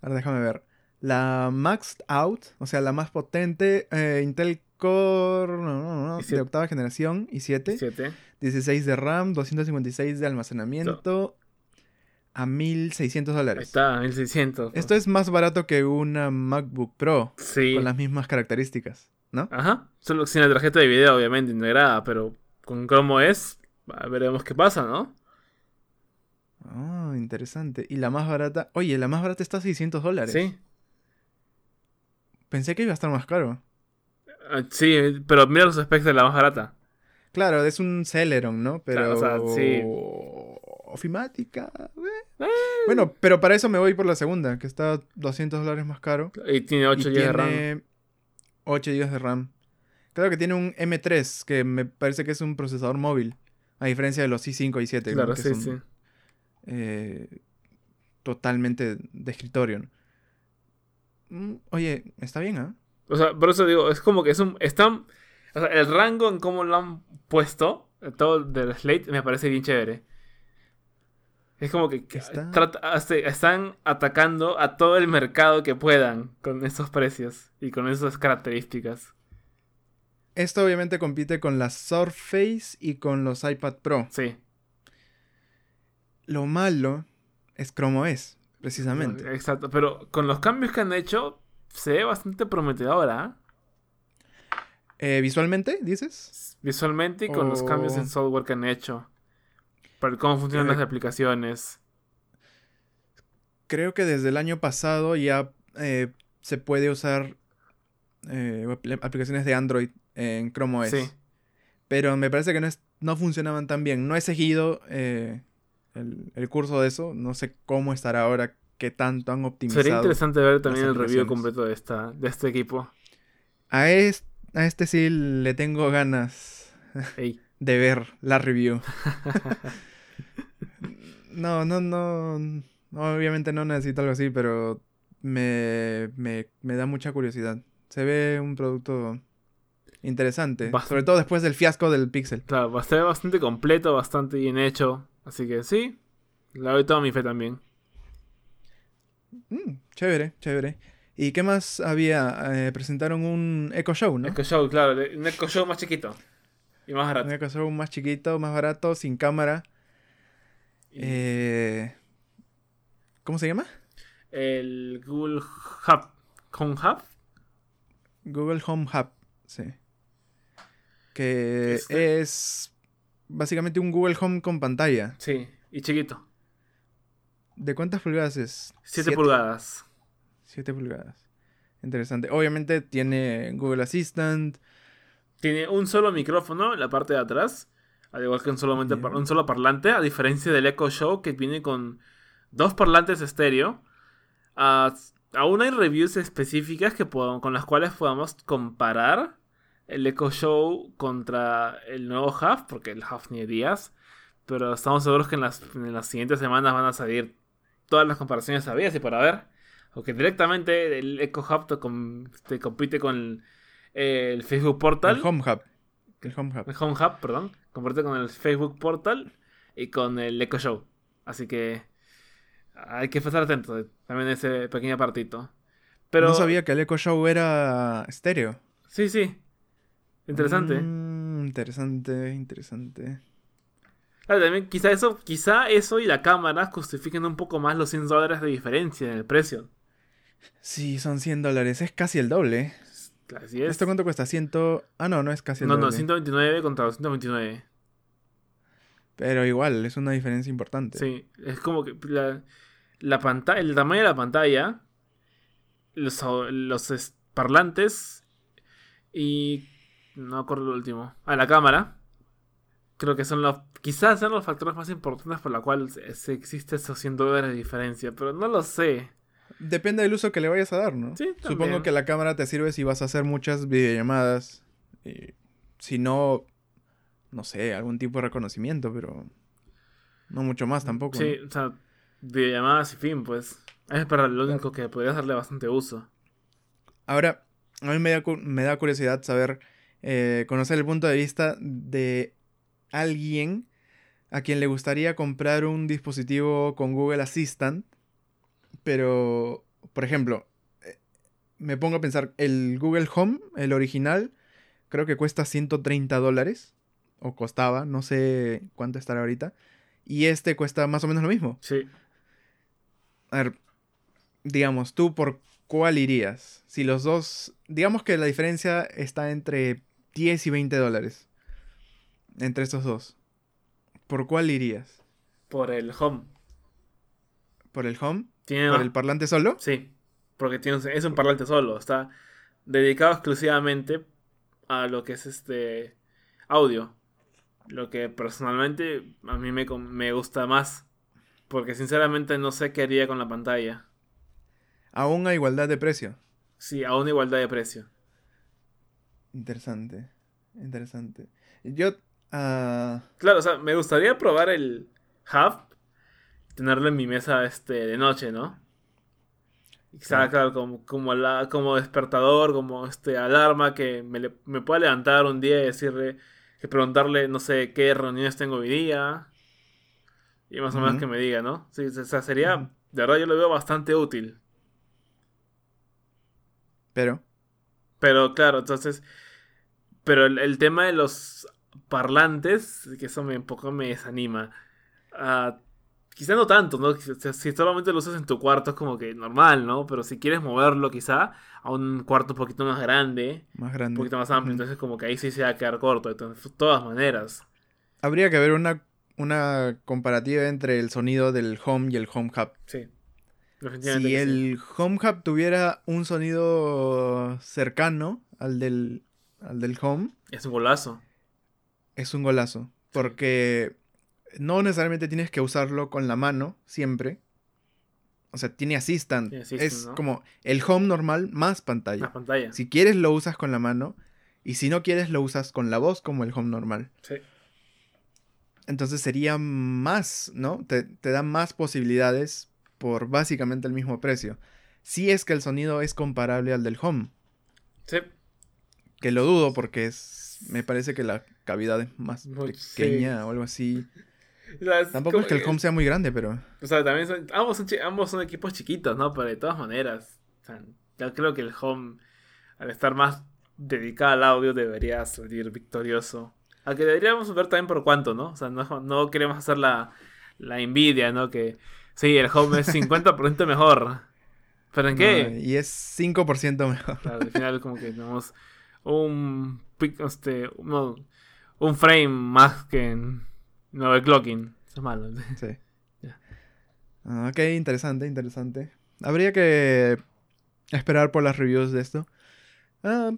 Ahora déjame ver. La Maxed Out, o sea, la más potente, eh, Intel Core no, no, no, Y de octava generación, i7, 7. 16 de RAM, 256 de almacenamiento, a 1600 Ahí dólares. está, 1600. Esto es más barato que una MacBook Pro, Sí. con las mismas características, ¿no? Ajá. Solo sin la tarjeta de video, obviamente, integrada. Pero con Chrome OS, ah, veremos qué pasa, ¿no? Oh, interesante. Y la más barata, oye, la más barata está a 600 dólares. Sí. Pensé que iba a estar más caro. Ah, Sí, pero mira los specs de la más barata. Claro, es un Celeron, ¿no? Pero. Claro, o sea, sí. Ofimática. eh. Eh. Bueno, pero para eso me voy por la segunda, que está 200 dólares más caro. Y tiene 8 y GB de RAM. tiene 8 GB de RAM. Claro que tiene un M3, que me parece que es un procesador móvil. A diferencia de los i5 y i7, ¿no? Claro, que sí, son, sí. eh, totalmente de escritorio. ¿no? Mm, Oye, está bien, ¿ah? O sea, por eso digo, es como que es un. Están. O sea, el rango en cómo lo han puesto, eh, todo del Slate, me parece bien chévere. Es como que que Está- trata- hace- están atacando a todo el mercado que puedan con esos precios y con esas características. Esto obviamente compite con la Surface y con los iPad Pro. Sí. Lo malo es Chrome OS, precisamente. Exacto. Pero con los cambios que han hecho, se ve bastante prometedora. ¿ah? Eh, ¿Visualmente, dices? Visualmente y con los cambios en software que han hecho. Para cómo funcionan Eh, las aplicaciones. Creo que desde el año pasado ya eh, se puede usar eh, apl- aplicaciones de Android en Chrome OS. Sí. Pero me parece que no, es- no funcionaban tan bien. No he seguido el, el curso de eso. No sé cómo estará ahora, qué tanto han optimizado. Sería interesante ver también el review completo de esta de este equipo. A, es- a este sí le tengo ganas Ey. <laughs> de ver la review. <laughs> no, no, no, Obviamente no necesito algo así, pero me, me, me da mucha curiosidad. Se ve un producto interesante. Sobre todo después del fiasco del Pixel. Claro, va a ser bastante completo, bastante bien hecho. Así que sí, le doy toda mi fe también. Mm, chévere, chévere. ¿Y qué más había? Eh, presentaron un Echo Show, ¿no? Echo Show, claro, un Echo Show más chiquito y más Un barato. Echo Show más chiquito, más barato, sin cámara. Eh, ¿Cómo se llama? El Google Hub. ¿Home Hub? Google Home Hub, sí. Que es básicamente un Google Home con pantalla. Sí, y chiquito. ¿De cuántas pulgadas es? 7 pulgadas. 7 pulgadas. Interesante. Obviamente tiene Google Assistant. Tiene un solo micrófono en la parte de atrás, al igual que un, solamente solo parlante, a diferencia del Echo Show que viene con dos parlantes estéreo. Ah, aún hay reviews específicas que con las cuales podamos comparar el Echo Show contra el nuevo Hub, porque el Hub ni días. Pero estamos seguros que en las, en las siguientes semanas van a salir todas las comparaciones sabidas y para ver. O que directamente el Echo Hub te, com- te compite con el, el Facebook Portal. El Home Hub. El Home Hub. El Home Hub, perdón. Comparte con el Facebook Portal y con el Echo Show. Así que hay que estar atento también a ese pequeño partito. Pero No sabía que el Echo Show era estéreo. sí, sí. Interesante. Mm, interesante, interesante. Claro, también quizá eso, quizá eso y la cámara justifiquen un poco más los 100 dólares de diferencia en el precio. Sí, son 100 dólares. Es casi el doble. Así es. ¿Esto cuánto cuesta? 100... Ah, no, no es casi el no, doble. no, 129 contra 229. Pero igual, es una diferencia importante. Sí, es como que la, la pantalla, el tamaño de la pantalla, los, los es- parlantes y no acuerdo lo último. Ah, la cámara. Creo que son los, quizás sean los factores más importantes por la cual se, se existe esos 100 dólares de diferencia, pero no lo sé. Depende del uso que le vayas a dar, ¿no? Sí, Supongo que la cámara te sirve si vas a hacer muchas videollamadas. Y si no, no sé, algún tipo de reconocimiento, pero no mucho más tampoco. Sí, ¿no? o sea, videollamadas y fin, pues. Es para lo único que podrías darle bastante uso. Ahora, a mí me da, me da curiosidad saber, eh, conocer el punto de vista de alguien a quien le gustaría comprar un dispositivo con Google Assistant, pero, por ejemplo, eh, me pongo a pensar, el Google Home, el original, creo que cuesta 130 dólares, o costaba, no sé cuánto estará ahorita, y este cuesta más o menos lo mismo. Sí. A ver, digamos, tú por cuál irías? Si los dos, digamos que la diferencia está entre 10 y 20 dólares. Entre estos dos. ¿Por cuál irías? Por el home. ¿Por el home? Tiene ¿Por el parlante solo? Sí, porque tiene un- es un parlante solo, está dedicado exclusivamente a lo que es este audio. Lo que personalmente a mí me gusta más, porque sinceramente no sé qué haría con la pantalla. Aún a igualdad de precio. Sí, a una igualdad de precio. Interesante. Interesante. Yo... ah, Claro, o sea, me gustaría probar el Hub, tenerlo en mi mesa este de noche, ¿no? Quizá, Claro. claro, como, como, ala- como despertador, como este alarma que me, le- me pueda levantar un día y decirle, y preguntarle, no sé, qué reuniones tengo hoy día. Y más o menos que me diga, ¿no? Sí, o sea, sería, de verdad yo lo veo bastante útil. pero... Pero claro, entonces. Pero el, el tema de los parlantes, que eso me un poco me desanima. Ah, quizá no tanto, ¿no? Si solamente lo usas en tu cuarto es como que normal, ¿no? Pero si quieres moverlo quizá a un cuarto un poquito más grande, Más un grande. poquito más amplio, entonces como que ahí sí se va a quedar corto. Entonces, de todas maneras. Habría que ver una, una comparativa entre el sonido del home y el home hub. Sí. Si sí. el home hub tuviera un sonido cercano al del, al del home, Es un golazo. es un golazo. Porque no necesariamente tienes que usarlo con la mano siempre. O sea, tiene assistant. Tiene assistant, es ¿no? como el home normal más pantalla. La pantalla. Si quieres lo usas con la mano. Y si no quieres lo usas con la voz como el home normal. Sí. Entonces sería más, ¿no? Te, te da más posibilidades por básicamente el mismo precio. Si es que el sonido es comparable al del home. Sí. Que lo dudo porque es. Me parece que la cavidad es más Muy- pequeña o algo así. O sea, es Tampoco es que el home sea muy grande, pero. O sea, también son, ambos, son, ambos son equipos chiquitos, ¿no? Pero de todas maneras, o sea, yo creo que el home, al estar más dedicado al audio, debería salir victorioso. Aunque deberíamos ver también por cuánto, ¿no? O sea, no, no queremos hacer la, la envidia, ¿no? Que sí, el home es 50% mejor. ¿Pero en <laughs> no, qué? y es 5% mejor. Claro, al final como que tenemos un, este, no, un frame más que en no clocking. Eso es malo. <laughs> Sí. Ya. Ah, ok, interesante, interesante. Habría que esperar por las reviews de esto. Ah,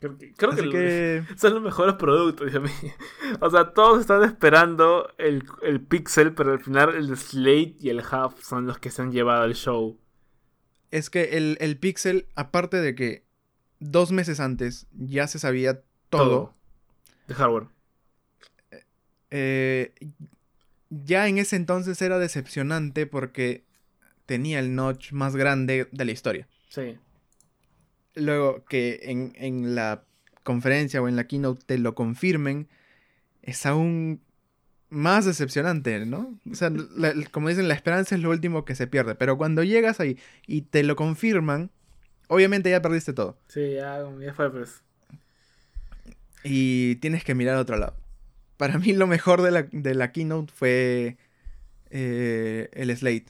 Creo que, creo que el- <laughs> Son los mejores productos, mío. O sea, todos están esperando el, el Pixel, pero al final el Slate y el Hub son los que se han llevado al show. es que el, el Pixel, aparte de que dos meses antes ya se sabía todo, De hardware. eh, ya en ese entonces era decepcionante porque tenía el notch más grande de la historia. Sí. Luego que en, en la conferencia o en la keynote te lo confirmen, es aún más decepcionante, ¿no? O sea, la- como dicen, la esperanza es lo último que se pierde, pero cuando llegas ahí y te lo confirman, obviamente ya perdiste todo Sí, ya, ya fue, pues. y tienes que mirar a otro lado. para mí lo mejor de la, de la keynote fue eh, el Slate.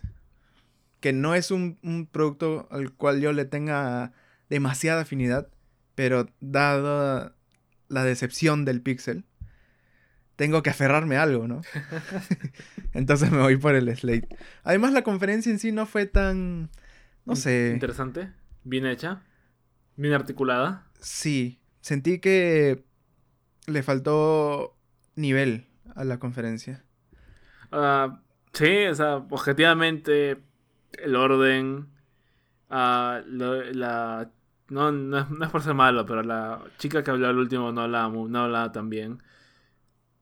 Que no es un, un, producto al cual yo le tenga demasiada afinidad, pero dada la decepción del Pixel, tengo que aferrarme a algo, ¿no? <laughs> <laughs> Entonces me voy por el Slate. Además, la conferencia en sí no fue tan. No sé. Interesante. Bien hecha. Bien articulada. Sí. Sentí que le faltó nivel a la conferencia. Uh, sí, o sea, objetivamente, el orden. Uh, la. No, no, es por ser malo, pero la chica que habló al último no hablaba, no hablaba tan bien.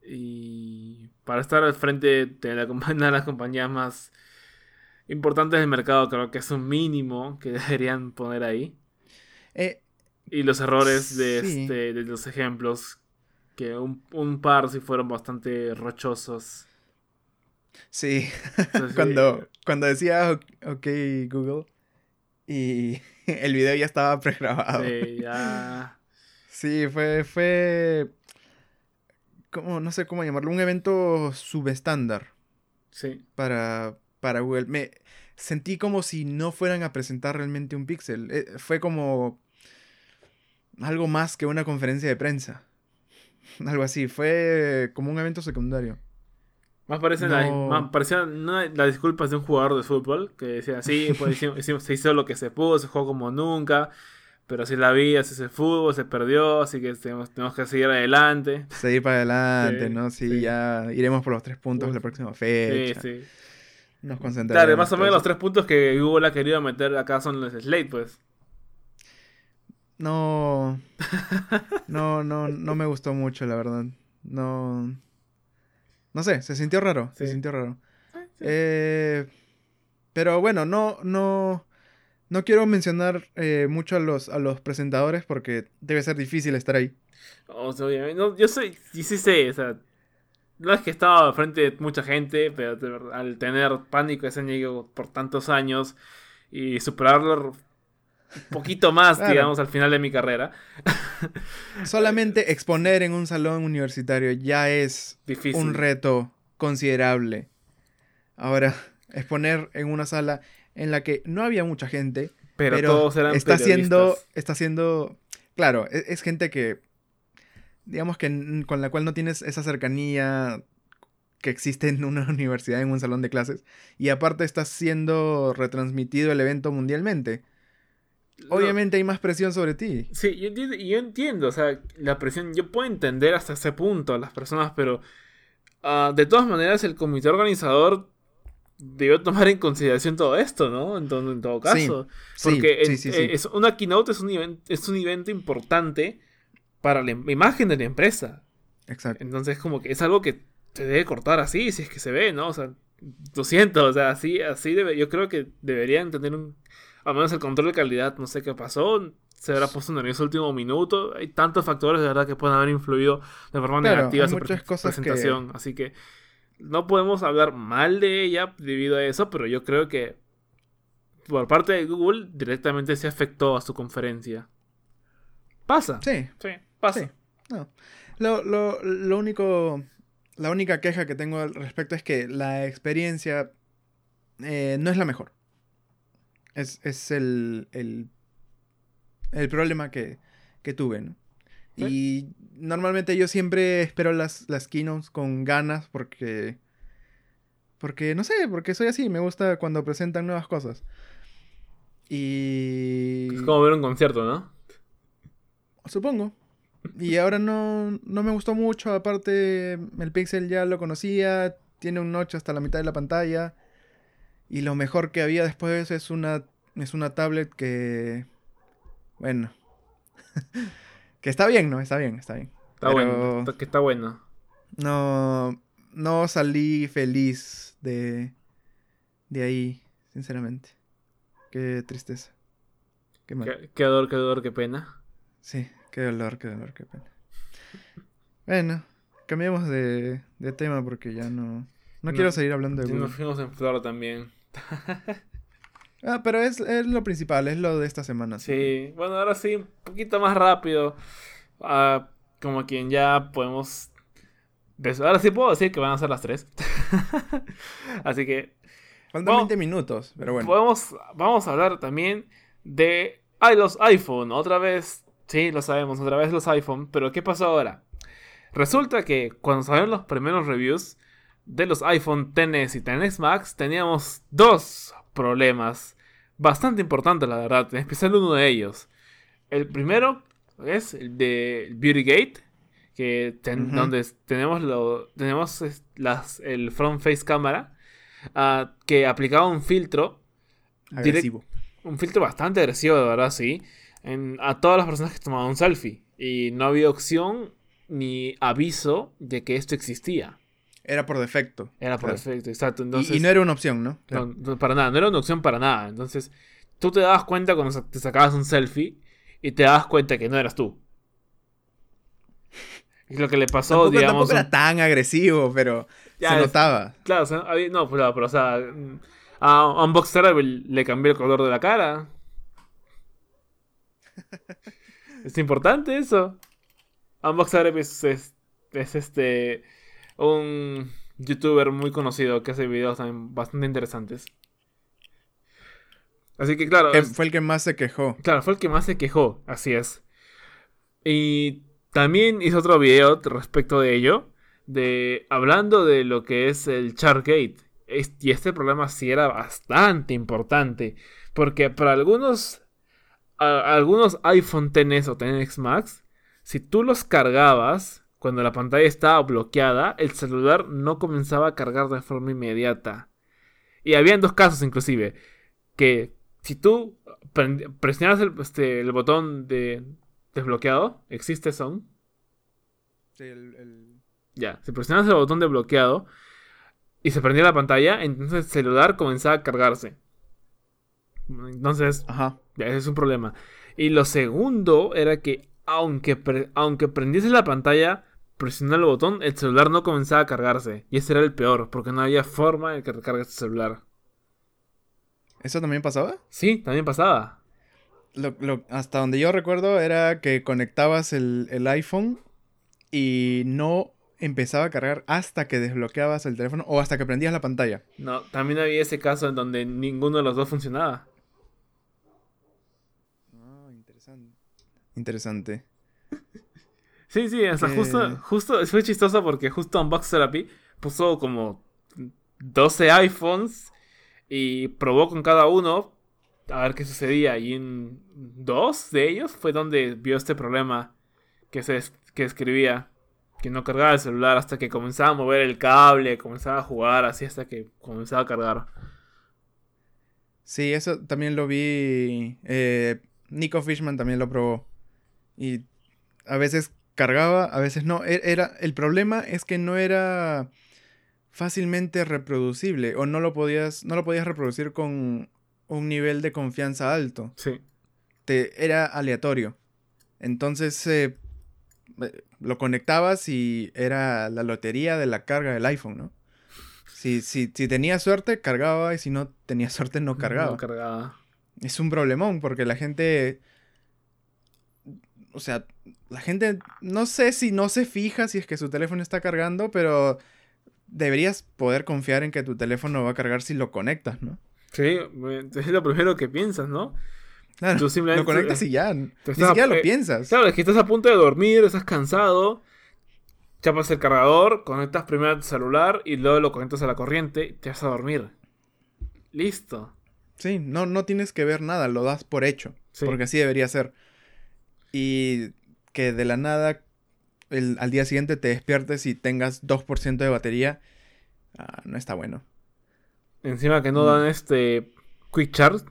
Y para estar al frente de la, una de las compañías más importantes del mercado, creo que es un mínimo que <laughs> deberían poner ahí. Eh, y los errores de, este, de los ejemplos, que un, un, par sí fueron bastante rochosos. Sí, <laughs> cuando, cuando decía ok Google y <laughs> el video ya estaba pregrabado. Sí, ya. sí, fue, fue como, no sé cómo llamarlo, un evento subestándar. Sí. Para, para Google. Me sentí como si no fueran a presentar realmente un Pixel. Eh, fue como algo más que una conferencia de prensa. <laughs> Algo así, fue como un evento secundario. Más parecen las disculpas de un jugador de fútbol que decía, sí, <laughs> pues se hizo lo que se pudo, se jugó como nunca, pero así la vida, así es el fútbol, se perdió, así que tenemos, tenemos que seguir adelante. Seguir para adelante, ¿no? Sí, ya iremos por los tres puntos la próxima fecha. Sí, sí. Nos concentraremos. Claro, más o menos los tres puntos que Google ha querido meter acá son los Slate, pues. No. No, no, no me gustó mucho, la verdad. No. No sé, se sintió raro. Se sintió raro. Eh, pero bueno, no, no. No quiero mencionar eh, mucho a los, a los presentadores porque debe ser difícil estar ahí. O sea, yo soy, sí, sí sé, o sea, no es que estaba frente de mucha gente, pero al tener pánico escénico por tantos años y superarlo un poquito más, digamos, al final de mi carrera. <laughs> Solamente exponer en un salón universitario ya es Difícil. un reto considerable. Ahora, <laughs> exponer en una sala en la que no había mucha gente, pero, todos eran está haciendo, está haciendo, claro, es, es, gente que, digamos que con la cual no tienes esa cercanía que existe en una <laughs> universidad, en un salón de clases, y aparte está siendo retransmitido el evento mundialmente. Obviamente hay más presión sobre ti. Sí, yo entiendo, yo entiendo, o sea, la presión, yo puedo entender hasta ese punto a las personas, pero uh, de todas maneras el comité organizador debió tomar en consideración todo esto, ¿no? En todo, en todo caso. Porque es, una keynote es un, evento, es un evento importante para la imagen de la empresa. Exacto. Entonces, como que es algo que se debe cortar así, si es que se ve, ¿no? O sea, lo siento, o sea, así, así debe, yo creo que deberían tener un, al menos el control de calidad, no sé qué pasó, se habrá puesto nervioso el último minuto, hay tantos factores de verdad que pueden haber influido de forma negativa su presentación, así que no podemos hablar mal de ella debido a eso, pero yo creo que por parte de Google directamente se afectó a su conferencia. Pasa. Sí. Sí, pasa. No. Lo, lo, lo, único. La única queja que tengo al respecto es que la experiencia eh, no es la mejor. Es, es el, el, el, problema que, que tuve, ¿no? Y normalmente yo siempre espero las, las keynotes con ganas porque... Porque, no sé, porque soy así, me gusta cuando presentan nuevas cosas. Y... Es como ver un concierto, ¿no? Supongo. Y ahora no, no me gustó mucho, aparte el Pixel ya lo conocía, tiene un notch hasta la mitad de la pantalla. Y lo mejor que había después es una, es una tablet que... Bueno. <laughs> Que está bien, ¿no? Está bien, está bien. Está bueno, que está bueno. No, no salí feliz de, de ahí, sinceramente. Qué tristeza. Qué, mal. qué, dolor, qué dolor, qué pena. Sí, qué dolor, qué dolor, qué pena. Bueno, cambiemos de, de tema porque ya no... No, quiero seguir hablando de Google. Nos fuimos en flor también. <laughs> Ah, pero es, es, lo principal, es lo de esta semana. Sí, bueno, ahora sí, un poquito más rápido. Ah, como quien ya podemos ahora sí puedo decir que van a ser las 3. <laughs> Así que. Faltan 20 minutos, pero bueno. Podemos, vamos a hablar también de los iPhone. Otra vez. Sí, lo sabemos, otra vez los iPhone. Pero ¿qué pasó ahora? Resulta que cuando salieron los primeros reviews de los iPhone XS y XS Max, teníamos dos problemas bastante importantes, la verdad. En especial uno de ellos. El primero es el de Beautygate, que donde tenemos lo tenemos las, el front face camera ah, que aplicaba un filtro agresivo un filtro bastante agresivo de verdad sí a todas las personas que tomaban un selfie y no había opción ni aviso de que esto existía era por defecto era por defecto exacto y, no era una opción ¿no? ¿no? para nada no era una opción para nada entonces tú te dabas cuenta cuando te sacabas un selfie y te dabas cuenta que no eras tú es lo que le pasó, tampoco, digamos. Tampoco era tan agresivo, pero se notaba. Claro, no, pero, pero, o sea, a Unbox le cambió el color de la cara. Es importante eso. Unbox es, es, es, este. Un youtuber muy conocido que hace videos también bastante interesantes. Así que, claro. Fue el que más se quejó. Claro, fue el que más se quejó, así es. Y también hizo otro video respecto de ello, de hablando de lo que es el Chargate. Y este problema sí era bastante importante, porque para algunos, algunos iPhone XS o XS Max, si tú los cargabas cuando la pantalla estaba bloqueada, el celular no comenzaba a cargar de forma inmediata. Y habían dos casos inclusive, que si tú presionabas el, este, el botón de, desbloqueado. ¿Existe son? Sí, el, Ya, si presionas el botón de bloqueado y se prendía la pantalla, entonces el celular comenzaba a cargarse. Entonces, Ajá. Ese es un problema. Y lo segundo era que aunque, aunque prendiese la pantalla, presionando el botón, el celular no comenzaba a cargarse. Y ese era el peor, porque no había forma de que recargue este celular. ¿Eso también pasaba? Sí, también pasaba lo, hasta donde yo recuerdo era que conectabas el, iPhone y no empezaba a cargar hasta que desbloqueabas el teléfono o hasta que prendías la pantalla. No, también había ese caso en donde ninguno de los dos funcionaba. Ah, interesante. Interesante. sí, sí, hasta justo, justo, fue chistoso porque justo Unbox Therapy puso como 12 iPhones y probó con cada uno a ver qué sucedía. Y en dos de ellos fue donde vio este problema que, se, que escribía. Que no cargaba el celular hasta que comenzaba a mover el cable, comenzaba a jugar, así hasta que comenzaba a cargar. Sí, eso también lo vi. Eh, Nico Fishman también lo probó. Y a veces cargaba, a veces no. E, era, el problema es que no era fácilmente reproducible. O no lo podías. No lo podías reproducir con un nivel de confianza alto. Sí. Te, era aleatorio. Entonces eh, eh, lo conectabas y era la lotería de la carga del iPhone, ¿no? Si, si, si tenía suerte, cargaba y si no tenía suerte, no cargaba. No cargaba. Es un problemón porque la gente... O sea, la gente no sé si no se fija si es que su teléfono está cargando, pero deberías poder confiar en que tu teléfono va a cargar si lo conectas, ¿no? Sí, <laughs> es lo primero que piensas, ¿no? Claro, Tú simplemente, lo conectas y ya. Ni siquiera lo piensas. Claro, es que estás a punto de dormir, estás cansado. Chapas el cargador, conectas primero tu celular y luego lo conectas a la corriente y te vas a dormir. Listo. Sí, no, no tienes que ver nada, lo das por hecho. Porque así debería ser. Y que de la nada al día siguiente te despiertes y tengas 2% de batería, ah, no está bueno. Encima que no dan mm. este Quick Charge.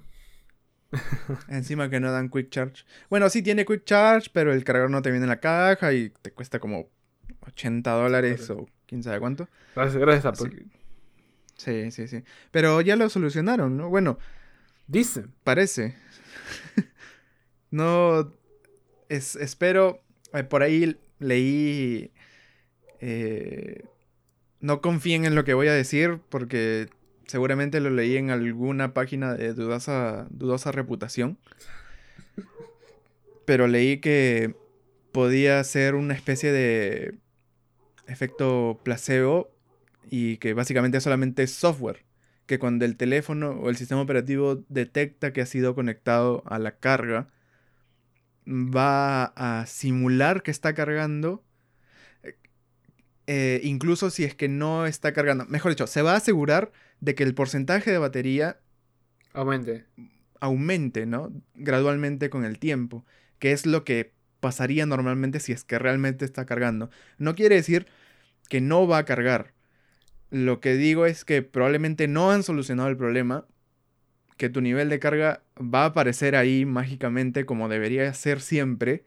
<laughs> Encima que no dan Quick Charge. Bueno, sí tiene Quick Charge, pero el cargador no te viene en la caja y te cuesta como 80 dólares o quién sabe cuánto. Gracias, gracias Apple. Sí, sí, sí. Pero ya lo solucionaron, ¿no? Bueno. Dicen. Parece. <laughs> no. Es, espero. Eh, por ahí leí. Eh, no confíen en lo que voy a decir porque Seguramente lo leí en alguna página de dudosa, dudosa reputación. Pero leí que podía ser una especie de efecto placebo y que básicamente solamente es software. Que cuando el teléfono o el sistema operativo detecta que ha sido conectado a la carga, va a simular que está cargando. eh, incluso si es que no está cargando. Mejor dicho, se va a asegurar de que el porcentaje de batería Aumente. aumente, ¿no? Gradualmente con el tiempo, que es lo que pasaría normalmente si es que realmente está cargando. No quiere decir que no va a cargar. Lo que digo es que probablemente no han solucionado el problema, que tu nivel de carga va a aparecer ahí mágicamente como debería ser siempre,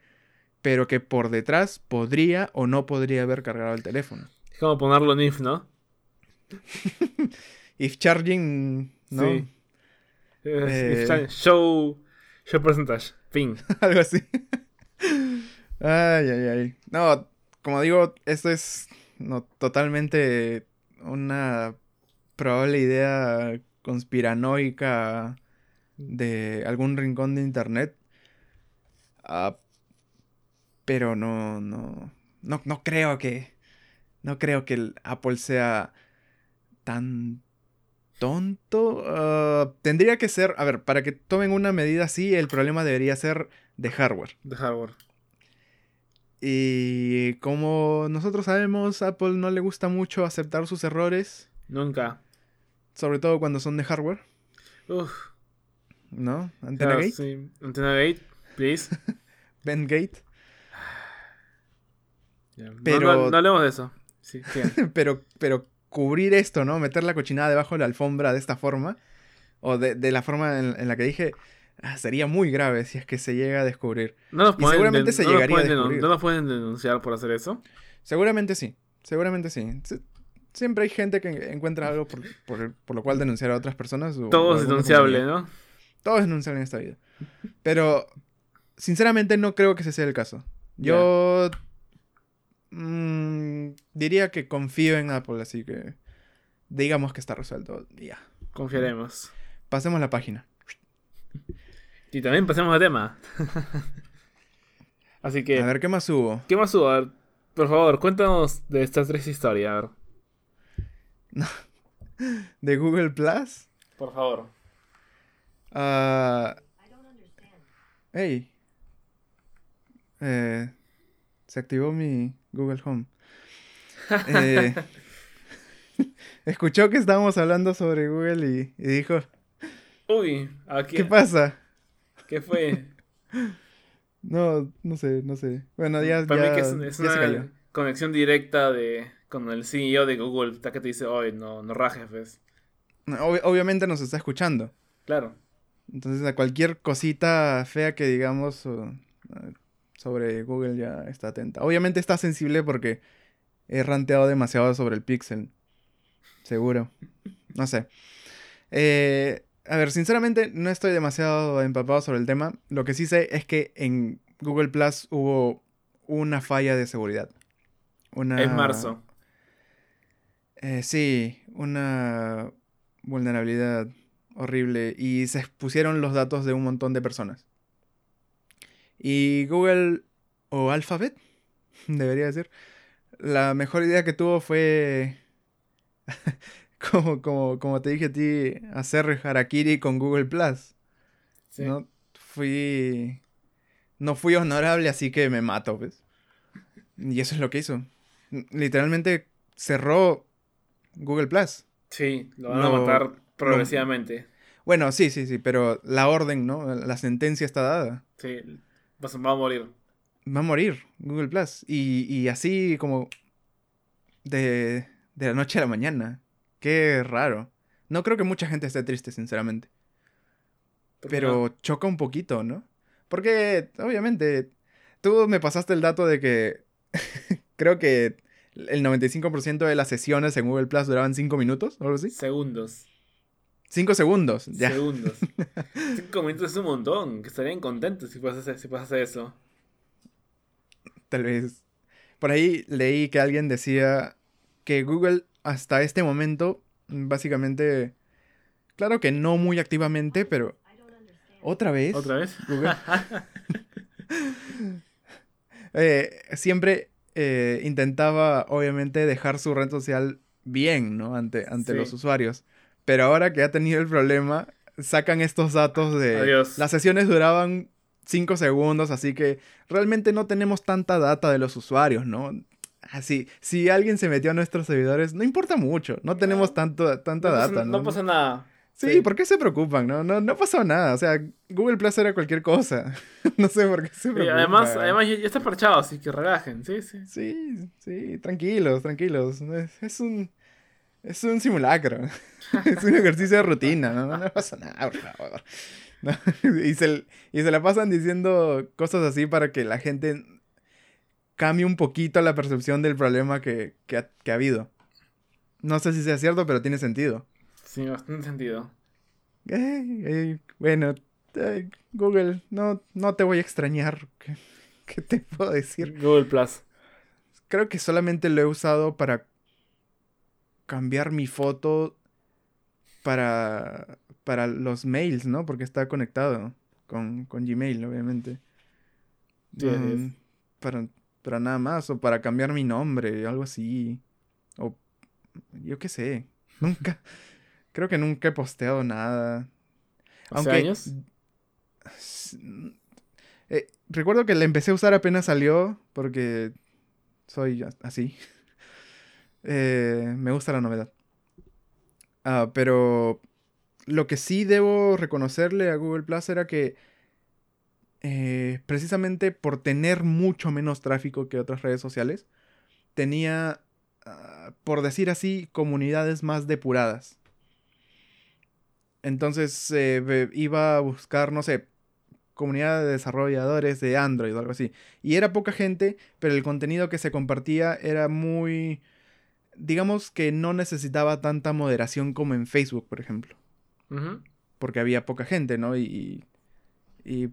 pero que por detrás podría o no podría haber cargado el teléfono. Es como ponerlo en if, ¿no? <laughs> If charging, ¿no? Sí. Es- Eh. está- Show, show percentage. Fin. <laughs> Algo así. Ay, ay, ay. No, como digo, esto es no, totalmente una probable idea conspiranoica de algún rincón de internet. Ah, pero no, no, no, no creo que, no creo que el Apple sea tan tonto. Ah, tendría que ser, a ver, para que tomen una medida así, el problema debería ser de hardware. De hardware. Y como nosotros sabemos, Apple no le gusta mucho aceptar sus errores, Nunca. Sobre todo cuando son de hardware, Uf. ¿no? Antena Gate, sí. Antena Gate, please. <laughs> Ben Gate. <sighs> Pero- No, no hablemos de eso. Sí, <laughs> pero, pero cubrir esto, ¿no? Meter la cochinada debajo de la alfombra de esta forma, o de, de la forma en, en la que dije, ah, sería muy grave si es que se llega a descubrir. No nos Y pueden, seguramente se llegaría a descubrir. no nos pueden denunciar por hacer eso. Seguramente sí, seguramente sí. Siempre hay gente que encuentra algo por, por- por lo cual denunciar a otras personas. o- o Todo es denunciable, compañía. ¿no? Todo es denunciable en esta vida. Pero, sinceramente, no creo que ese sea el caso. Yo mm, diría que confío en Apple, así que digamos que está resuelto. Ya. Confiaremos. Pasemos la página. Y también pasemos al tema. <laughs> Así que, A ver, ¿qué más hubo? ¿qué más hubo? A ver, por favor, cuéntanos de estas tres historias. A ver. <laughs> ¿De Google Plus? Por favor. Ah, hey. Eh, se activó mi Google Home. <laughs> Eh, <laughs> escuchó que estábamos hablando sobre Google y, y dijo, Uy, aquí. ¿qué pasa? ¿Qué fue? No, no sé, no sé. Bueno, ya, Para ya, mí que es, es ya una conexión directa de con el CEO de Google. Está que te dice, oye, no, no rajes, pues". Ob- obviamente nos está escuchando. Claro. Entonces a cualquier cosita fea que digamos eh, sobre Google ya está atenta. Obviamente está sensible porque he ranteado demasiado sobre el Pixel. Seguro. No sé. Eh, a ver, sinceramente no estoy demasiado empapado sobre el tema. Lo que sí sé es que en Google Plus hubo una falla de seguridad. Una... En marzo. Eh, sí, una vulnerabilidad horrible y se expusieron los datos de un montón de personas. Y Google o Alphabet, <laughs> debería decir, la mejor idea que tuvo fue, <laughs> como, como, como te dije a ti, hacer harakiri con Google Plus. Sí. No fui, no fui honorable, así que me mato, ¿ves? Y eso es lo que hizo. Literalmente cerró Google Plus. Sí, lo van a matar progresivamente. Bueno, sí, sí, sí, pero la orden, ¿no? La sentencia está dada. Sí, vas- va a morir. Va a morir Google Plus. Y, y así como de, de la noche a la mañana. Qué raro. No creo que mucha gente esté triste, sinceramente. ¿Por qué Pero no? choca un poquito, ¿no? Porque, obviamente, tú me pasaste el dato de que <laughs> creo que el 95% de las sesiones en Google Plus duraban 5 minutos o algo así. Segundos. 5 segundos, ya. Segundos. <laughs> Cinco minutos es un montón. Que estarían contentos si puedes hacer, si eso. Tal vez. Por ahí leí que alguien decía que Google hasta este momento, básicamente, claro que no muy activamente, pero otra vez, ¿Otra vez? Google, <laughs> eh, siempre eh, intentaba, obviamente, dejar su red social bien, ¿no? Ante, ante Sí. los usuarios. Pero ahora que ha tenido el problema, sacan estos datos de... Adiós. Las sesiones duraban 5 segundos, así que realmente no tenemos tanta data de los usuarios, ¿no? Así, si alguien se metió a nuestros servidores, no importa mucho, no tenemos tanto, tanta no, pasa, data, ¿no? no pasa nada. Sí, sí. ¿por qué se preocupan? No, no, no pasó nada, o sea, Google Plus era cualquier cosa. <laughs> no sé por qué se Sí, preocupan. además, además ya, está parchado, así que relajen, sí, sí. Sí, sí, tranquilos, tranquilos. Es, es un. Es un simulacro. <laughs> es un ejercicio de rutina, ¿no? No pasa nada, por favor. <laughs> No, Y, se, y se la pasan diciendo cosas así para que la gente cambie un poquito la percepción del problema que, que ha, que ha habido. No sé si sea cierto, pero tiene sentido. Sí, bastante sentido. Bueno, Google, no, no te voy a extrañar. ¿Qué, qué te puedo decir? Google Plus. Creo que solamente lo he usado para cambiar mi foto para, para los mails, ¿no? Porque está conectado con, con Gmail, obviamente. Sí, es. Mm, para, para nada más, o para cambiar mi nombre, algo así. O yo qué sé. Nunca. <laughs> Creo que nunca he posteado nada. ¿Hace años? S- eh, recuerdo que la empecé a usar apenas salió, porque soy así. <laughs> Eh, me gusta la novedad. Ah, pero lo que sí debo reconocerle a Google Plus era que eh, precisamente por tener mucho menos tráfico que otras redes sociales, tenía, ah, por decir así, comunidades más depuradas. Entonces eh, iba a buscar, no sé, comunidad de desarrolladores de Android o algo así. Y era poca gente, pero el contenido que se compartía era muy... Digamos que no necesitaba tanta moderación como en Facebook, por ejemplo. Porque había poca gente, ¿no? Y, y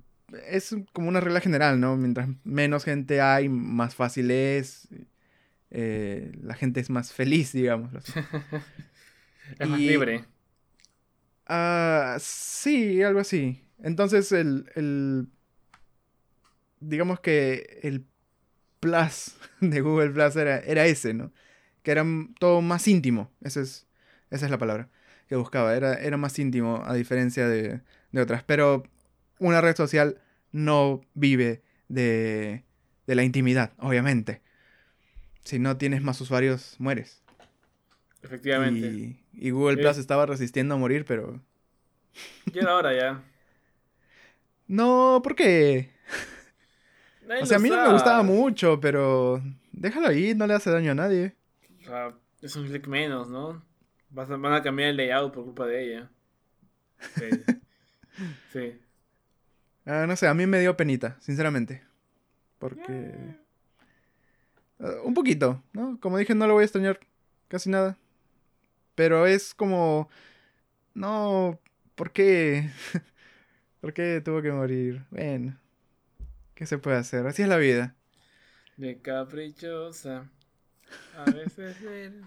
es como una regla general, ¿no? Mientras menos gente hay, más fácil es. eh, la gente es más feliz, digamos. <laughs> Es más libre. Ah, sí, algo así. Entonces el, el- digamos que el plus <laughs> de Google Plus era, era ese, ¿no? Que era todo más íntimo. Esa es, esa es la palabra que buscaba. Era, era más íntimo a diferencia de, de otras. Pero una red social no vive de, de la intimidad, obviamente. Si no tienes más usuarios, mueres. Efectivamente. Y, y Google Sí. Plus estaba resistiendo a morir, pero... Ya era hora ya. No, ¿por qué? Nadie O sea, a mí no me gustaba mucho, pero déjalo ahí, no le hace daño a nadie. O sea, es un clic menos, ¿no? Vas a- van a cambiar el layout por culpa de ella. Sí. <laughs> sí. Ah, no sé, a mí me dio penita, sinceramente. Porque... ah, un poquito, ¿no? Como dije, no lo voy a extrañar casi nada. Pero es como... No, ¿por qué? <laughs> ¿Por qué tuvo que morir? Bueno, ¿qué se puede hacer? Así es la vida. De caprichosa. A veces <laughs>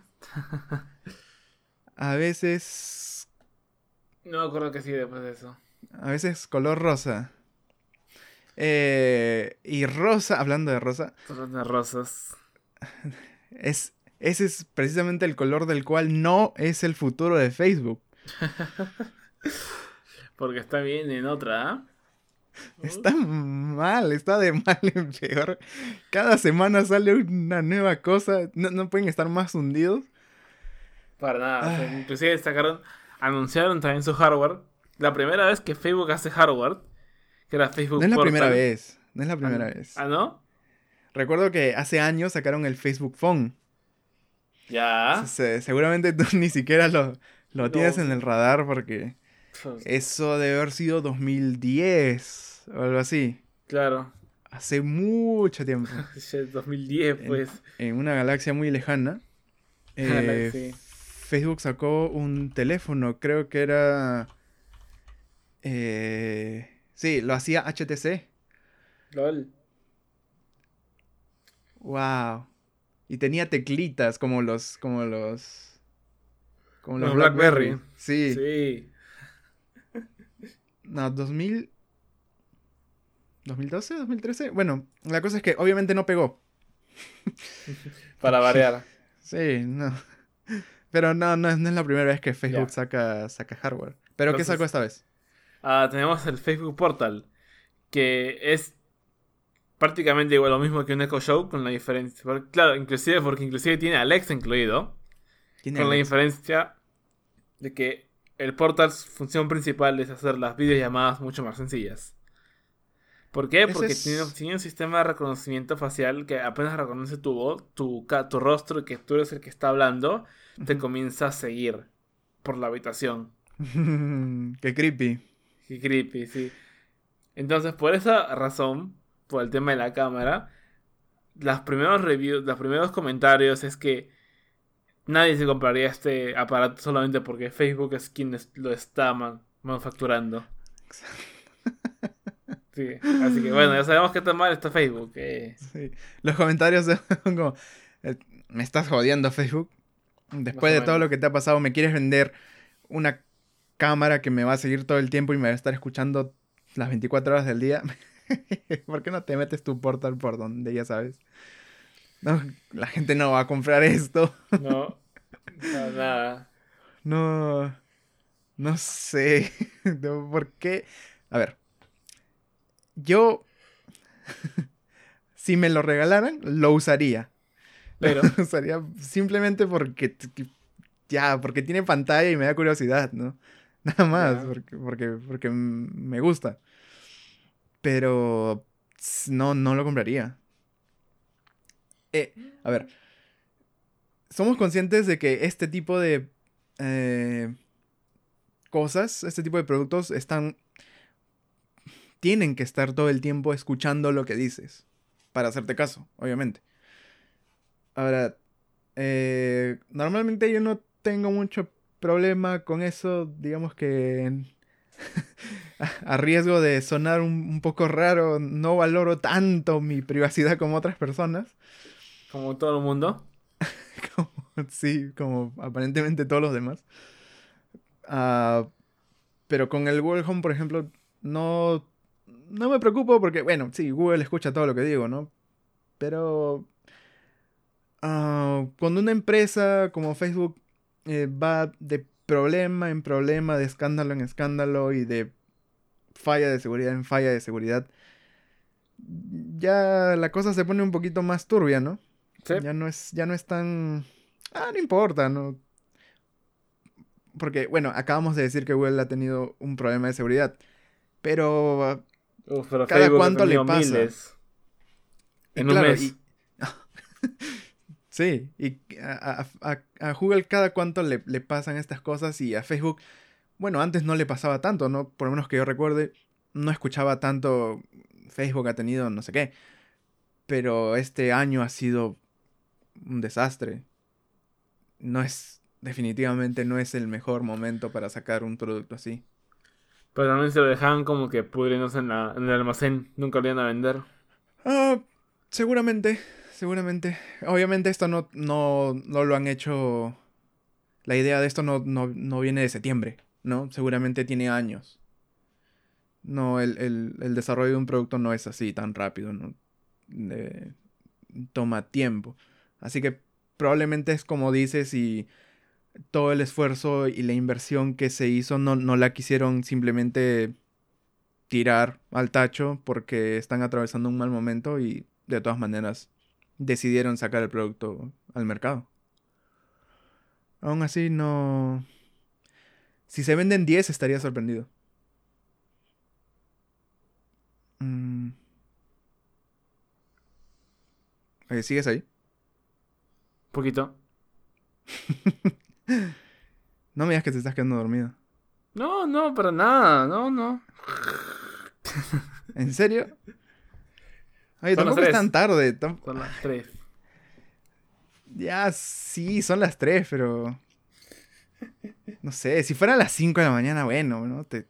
A veces... No me acuerdo qué sigue después de eso. A veces color rosa. Eh, y rosa, hablando de rosa, de rosas. <laughs> es, ese es precisamente el color del cual no es el futuro de Facebook. <laughs> Porque está bien en otra, ¿ah? Está mal, está de mal <laughs> en peor. Cada semana sale una nueva cosa. No, no pueden estar más hundidos. Para nada. o sea, inclusive sacaron, anunciaron también su hardware. La primera vez que Facebook hace hardware, que era Facebook No es la Portal. primera vez. No es la primera Ah, vez. ¿Ah, no? Recuerdo que hace años sacaron el Facebook Phone. Ya. Se- seguramente tú <laughs> ni siquiera lo, lo No. tienes en el radar porque eso debe haber sido 2010 o algo así. Claro. Hace mucho tiempo. <laughs> Ya 2010, En- pues. En una galaxia muy lejana. <laughs> eh, Sí. Facebook sacó un teléfono, creo que era... eh, sí, lo hacía HTC. LOL. Wow. Y tenía teclitas como los... Como los... Como los, Los Blackberry. Blackberry. Sí. Sí. No, 2000... ¿2012? ¿2013? Bueno, la cosa es que obviamente no pegó. <laughs> Para variar. <laughs> Sí, no. Pero no, no, es- no es la primera vez que Facebook saca, saca hardware. ¿Pero qué sacó esta vez? Ah, tenemos el Facebook Portal, que es prácticamente igual lo mismo que un Echo Show, con la diferencia. claro, inclusive porque inclusive tiene Alexa incluido, ¿Tiene con la diferencia de que el Portal, su función principal es hacer las videollamadas mucho más sencillas. ¿Por qué? Porque es- tiene, tiene un sistema de reconocimiento facial que apenas reconoce tu voz, tu, ca- tu rostro y que tú eres el que está hablando, te comienza a seguir por la habitación. <laughs> Qué creepy. Qué creepy, sí. Entonces, por esa razón, por el tema de la cámara, los primeros reviews, los primeros comentarios es que nadie se compraría este aparato solamente porque Facebook es quien lo está man- manufacturando. Sí, así que bueno, ya sabemos que mal está Facebook. eh. Sí. Los comentarios son <laughs> como, eh, me estás jodiendo Facebook. Después de todo lo que te ha pasado, me quieres vender una cámara que me va a seguir todo el tiempo y me va a estar escuchando las 24 horas del día. <laughs> <laughs> ¿Por qué no te metes tu portal por donde ya sabes? No, la gente no va a comprar esto. No, <laughs> no, nada. No, no sé. <laughs> ¿Por qué? A ver, yo, si me lo regalaran, lo usaría. Pero, Lo usaría simplemente porque, ya, porque tiene pantalla y me da curiosidad, ¿no? Nada más, porque, porque, porque me gusta. Pero no, no lo compraría. Eh, a ver, somos conscientes de que este tipo de eh, cosas, este tipo de productos están... Tienen que estar todo el tiempo escuchando lo que dices. Para hacerte caso, obviamente. Ahora, eh, normalmente yo no tengo mucho problema con eso, digamos que <laughs> a- riesgo de sonar un, un poco raro, no valoro tanto mi privacidad como otras personas. como todo el mundo. <laughs> Como- sí, como aparentemente todos los demás. Ah, pero con el Google Home, por ejemplo, no, no me preocupo porque, bueno, sí, Google escucha todo lo que digo, ¿no? Pero ah, cuando una empresa como Facebook eh, va de problema en problema, de escándalo en escándalo y de falla de seguridad en falla de seguridad, ya la cosa se pone un poquito más turbia, ¿no? Sí. Ya no es, ya no es tan. Ah, no importa, ¿no? Porque, bueno, acabamos de decir que Google ha tenido un problema de seguridad. Pero. Uf, pero ¿Cada Facebook cuánto le pasa? miles. y En un claro, mes. y- <laughs> sí, y a, a- Google cada cuánto le, le pasan estas cosas y a Facebook. Bueno, antes no le pasaba tanto, ¿no? Por lo menos que yo recuerde, no escuchaba tanto. Facebook ha tenido no sé qué. Pero este año ha sido un desastre. No es. Definitivamente no es el mejor momento para sacar un producto así. Pero también se lo dejaban como que pudriéndose en, la, en el almacén. Nunca lo iban a vender. Ah, seguramente, seguramente. Obviamente esto no, no, no lo han hecho. La idea de esto no, no, no viene de septiembre, ¿no? Seguramente tiene años. No, el, el- el desarrollo de un producto no es así tan rápido, ¿no? Toma tiempo. Así que probablemente es como dices y todo el esfuerzo y la inversión que se hizo no, no la quisieron simplemente tirar al tacho porque están atravesando un mal momento y de todas maneras decidieron sacar el producto al mercado. Aún así no... Si se venden 10 estaría sorprendido. Mm. Oye, ¿Sigues ahí? Poquito. <laughs> No me digas que te estás quedando dormido. No, no, para nada. No, no. <laughs> ¿En serio? Oye, Son las tampoco es tres. tan tarde. tam- Son las tres. Ya, sí, son las 3, pero... No sé, si fueran las 5 de la mañana, bueno, ¿no? Te...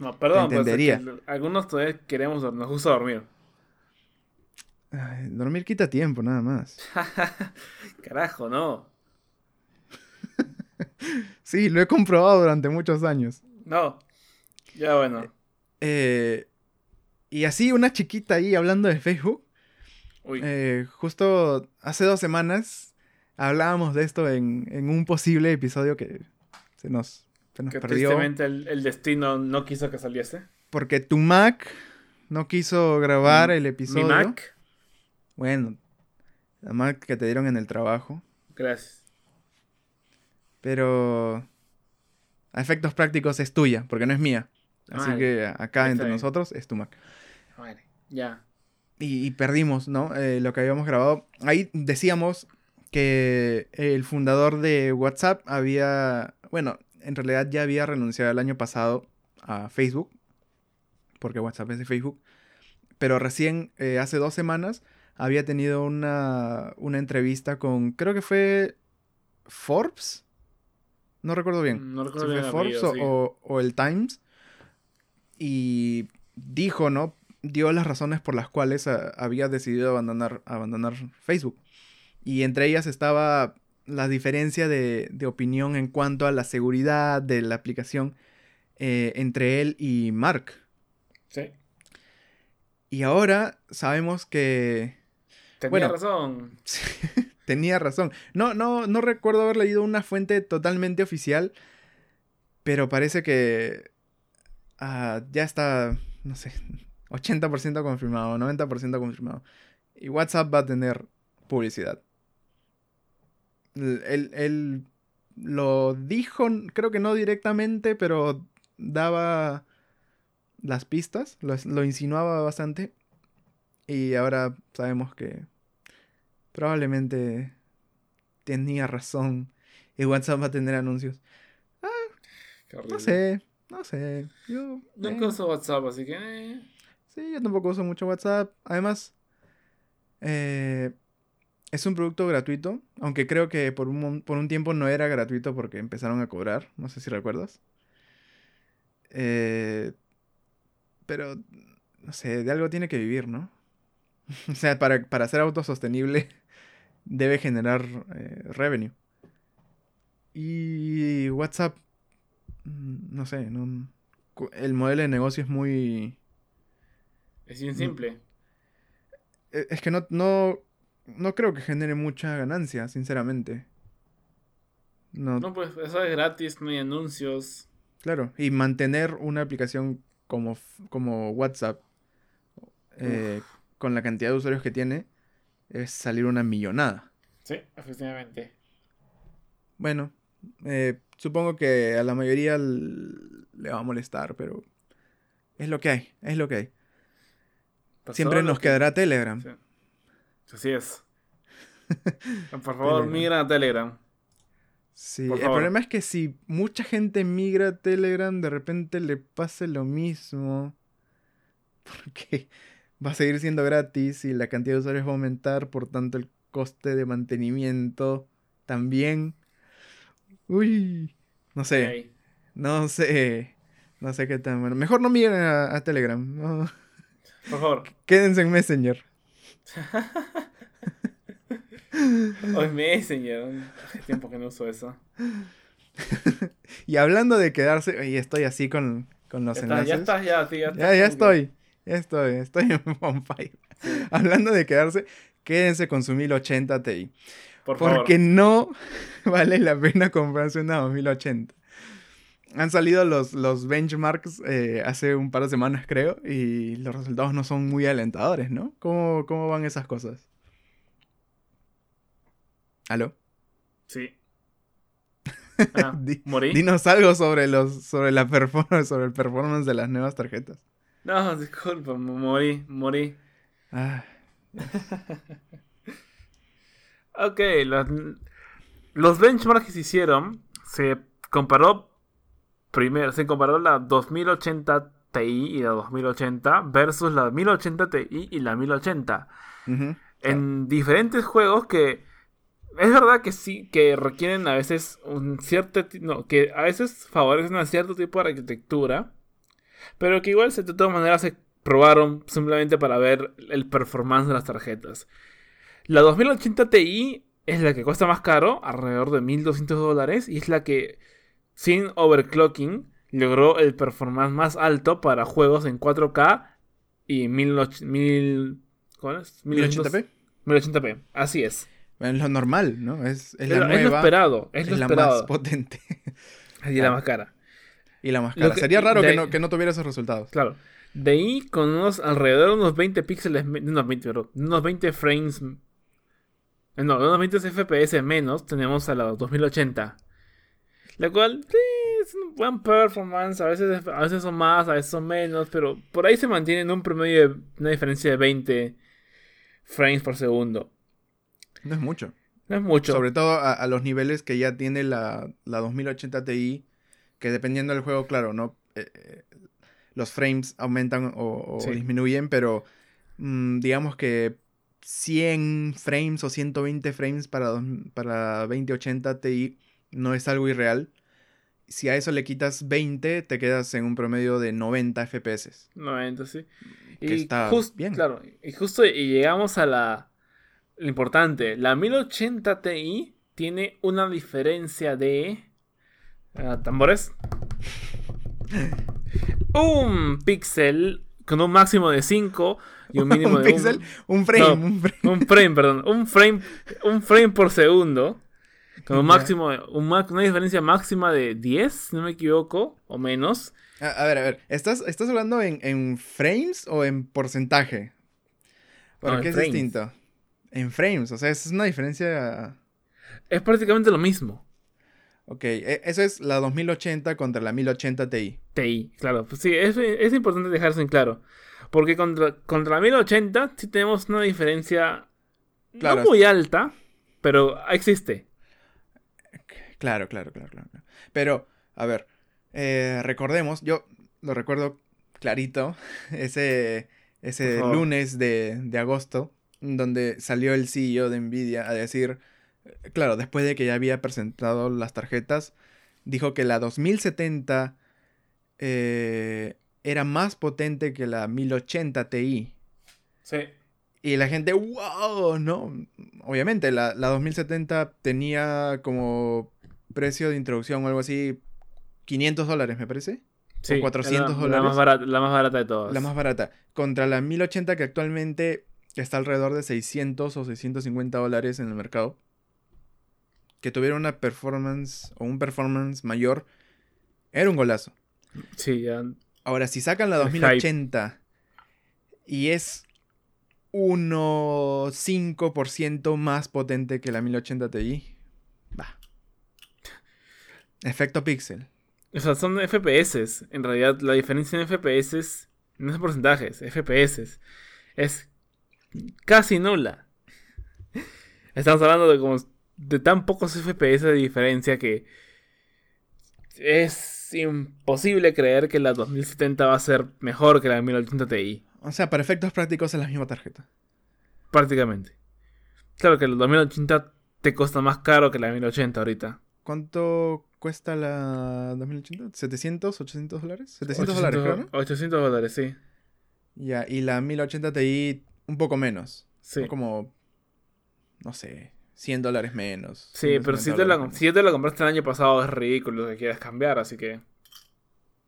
No, perdón, pues, entendería. algunos todavía queremos, nos gusta dormir. Ay, dormir quita tiempo, nada más. <laughs> Carajo, no. <laughs> Sí, lo he comprobado durante muchos años. No. Ya bueno. Eh, y así una chiquita ahí hablando de Facebook. Uy, Eh, justo hace dos semanas hablábamos de esto en, en un posible episodio que se nos, se nos que perdió. tristemente el, el destino no quiso que saliese. Porque tu Mac no quiso grabar el episodio. Mi Mac. Bueno, la Mac que te dieron en el trabajo. Gracias. Pero a efectos prácticos es tuya, porque no es mía. Así que acá entre nosotros es tu Mac. Ya. Y, y perdimos, ¿no? Eh, lo que habíamos grabado. Ahí decíamos que el fundador de WhatsApp había, bueno, en realidad ya había renunciado el año pasado a Facebook, porque WhatsApp es de Facebook, pero recién, eh, hace dos semanas, había tenido una, una entrevista con, creo que fue Forbes, no recuerdo bien. No si recuerdo fue bien el Forbes o, sí. o- o el Times, y dijo, ¿no? Dio las razones por las cuales ah, había decidido abandonar, abandonar Facebook. Y entre ellas estaba la diferencia de, de opinión en cuanto a la seguridad de la aplicación eh, entre él y Mark. Sí. Y ahora sabemos que Tenía Bueno. razón. <laughs> tenía razón. No, no, no recuerdo haber leído una fuente totalmente oficial, pero parece que ah, ya está, no sé, 80% confirmado, 90% confirmado. Y WhatsApp va a tener publicidad. Él, él lo dijo, creo que no directamente, pero daba las pistas, lo, lo insinuaba bastante. Y ahora sabemos que probablemente tenía razón y WhatsApp va a tener anuncios. Horrible. No sé, no sé. Yo, Nunca eh, uso WhatsApp, así que. eh, Sí, yo tampoco uso mucho WhatsApp. Además, eh, es un producto gratuito, aunque creo que por un, por un tiempo no era gratuito porque empezaron a cobrar, no sé si recuerdas. Eh, pero, no sé, de algo tiene que vivir, ¿no? <laughs> o sea, para, para ser autosostenible <laughs> debe generar eh, revenue. Y WhatsApp, mm, no sé, no, el modelo de negocio es muy... Es bien simple. Eh, Es que no, no, no creo que genere mucha ganancia, sinceramente. No, No, pues eso es gratis, no hay anuncios. claro. Y mantener una aplicación como, como WhatsApp, eh, con la cantidad de usuarios que tiene, es salir una millonada. Sí, efectivamente. Bueno, eh, supongo que a la mayoría le va a molestar, pero es lo que hay, es lo que hay. Pasó Siempre nos que- quedará Telegram. Sí. Así es. <laughs> Por favor, migra a Telegram. Sí, el problema es que si mucha gente migra a Telegram, de repente le pase lo mismo. <laughs> Porque va a seguir siendo gratis y la cantidad de usuarios va a aumentar, por tanto el coste de mantenimiento también. Uy, no sé, no sé, no sé qué tan bueno. Mejor no migren a, a Telegram, no. Por favor. quédense en Messenger. Hoy <laughs> Messenger. Hace tiempo que no uso eso. <laughs> Y hablando de quedarse, y estoy así con, con los Ya ya enlaces. estás, ya, sí, ya estás. Ya, ya como que- estoy. Ya estoy. Estoy en <laughs> on fire. Hablando de quedarse, quédense con su 1080 Ti. Por favor. Porque no vale la pena comprarse una 2080. Han salido los, los benchmarks eh, hace un par de semanas, creo, y los resultados no son muy alentadores, ¿no? ¿Cómo, cómo van esas cosas? ¿Aló? Sí. <laughs> Ah, ¿Morí? Dinos algo sobre los sobre la performance, sobre el performance de las nuevas tarjetas. No, disculpa, mo- morí, morí. Ah, <laughs> Ok, los, los benchmarks que se hicieron, se comparó primero, se comparó la 2080 Ti y la 2080 versus la 1080 Ti y la 1080 ujú. en diferentes juegos que es verdad que sí que requieren a veces un cierto no, que a veces favorecen a cierto tipo de arquitectura, pero que igual de todas maneras se probaron simplemente para ver el performance de las tarjetas. La 2080 Ti es la que cuesta más caro, alrededor de 1200 dólares, y es la que sin overclocking logró el performance más alto para juegos en 4K y 1080 1000 ¿cuál es? 1080p. 1080p, así es. Es lo normal, ¿no? Es, es Es, la lo- es lo nueva, esperado, es, es lo la esperado. más potente. <laughs> y la Claro. más cara. y la más cara. que- Sería raro de- que, no, que no tuviera esos resultados. Claro. De ahí, con unos alrededor de unos 20 píxeles, unos 20, perdón, unos 20 frames, no, unos 20 FPS menos, tenemos a la 2080. La cual, sí, es un buen performance, a veces, a veces son más, a veces son menos, pero por ahí se mantiene en un promedio de una diferencia de 20 frames por segundo. No es mucho. No es mucho. Sobre todo a, a los niveles que ya tiene la, la 2080 Ti, que dependiendo del juego, claro, no Eh, eh, los frames aumentan o, o Sí. disminuyen, pero mm, digamos que 100 frames o 120 frames para, dos- para 2080 Ti no es algo irreal. Si a eso le quitas 20, te quedas en un promedio de 90 FPS. 90, sí. Y Que está bien. Claro, y justo y llegamos a la lo importante. La 1080 Ti tiene una diferencia de ah, tambores. <laughs> un píxel con un máximo de 5 y un mínimo <laughs> un de píxel, un, un frame, No. un frame. un frame, perdón, un frame, un frame por segundo. Con un máximo, un una diferencia máxima de 10, si no me equivoco, o menos. A, a ver, a ver, ¿estás, estás hablando en, en frames o en porcentaje? No, Porque en es frames. distinto. En frames, o sea, es una diferencia... Es prácticamente lo mismo. Ok, e- eso es la 2080 contra la 1080 Ti. TI, claro. Pues sí, es, es importante dejar eso en claro. Porque contra, contra la 1080 sí tenemos una diferencia Claro. no muy alta, pero existe. Claro, claro, claro, claro. Pero, a ver, eh, recordemos, yo lo recuerdo clarito, <laughs> ese, ese lunes de, de agosto, donde salió el CEO de Nvidia a decir, eh, claro, después de que ya había presentado las tarjetas, dijo que la 2070 eh, era más potente que la 1080 Ti. Sí. Y la gente, wow, ¿no? Obviamente, la, la 2070 tenía como precio de introducción o algo así, 500 dólares, me parece. sí 400 la, La dólares. más, barata, la más barata de todas. La más barata. Contra la 1080 que actualmente está alrededor de 600 o 650 dólares en el mercado. Que tuviera una performance o un performance mayor. Era un golazo. Sí, ya. Ahora, si sacan la El 2080 y es 1,5% más potente que la 1080 Ti, va. Efecto pixel. O sea, son FPS. En realidad, la diferencia en FPS no es porcentajes, FPS. Es casi nula. Estamos hablando de como de tan pocos FPS de diferencia que es imposible creer que la 2070 va a ser mejor que la 1080 Ti. O sea, para efectos prácticos es la misma tarjeta. Prácticamente. Claro que la 2080 te cuesta más caro que la 1080 ahorita. ¿Cuánto cuesta la 2080? ¿700, 800 dólares? 700 dólares, creo, ¿no? 800 dólares, sí. Ya, y la 1080 Ti un poco menos. Sí. Como, no sé, 100 dólares menos. Sí, 150 pero si, te la, si te la compraste el año pasado es ridículo que quieras cambiar, así que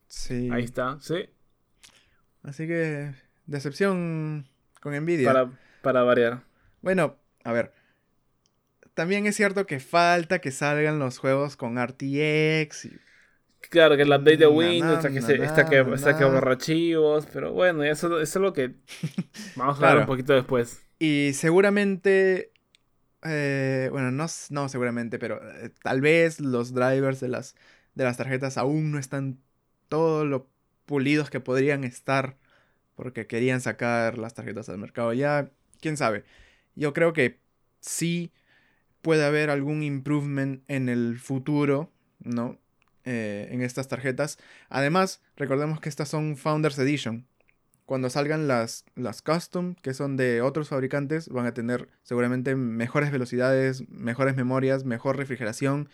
Sí. ahí está, sí, Así que, decepción con Nvidia. para, para variar. Bueno, a ver. También es cierto que falta que salgan los juegos con RTX. y- Claro que el update de Windows na, que, na, se, está que, está que archivos, pero bueno, eso, eso es lo que <laughs> vamos a hablar Claro. un poquito después. Y seguramente. eh, bueno, no, no seguramente, pero eh, tal vez los drivers de las, de las tarjetas aún no están todo lo pulidos que podrían estar. Porque querían sacar las tarjetas al mercado ya. Quién sabe. Yo creo que sí puede haber algún improvement en el futuro, ¿no? Eh, en estas tarjetas. Además, recordemos que estas son Founders Edition. Cuando salgan las, las custom, que son de otros fabricantes, van a tener seguramente mejores velocidades, mejores memorias, mejor refrigeración.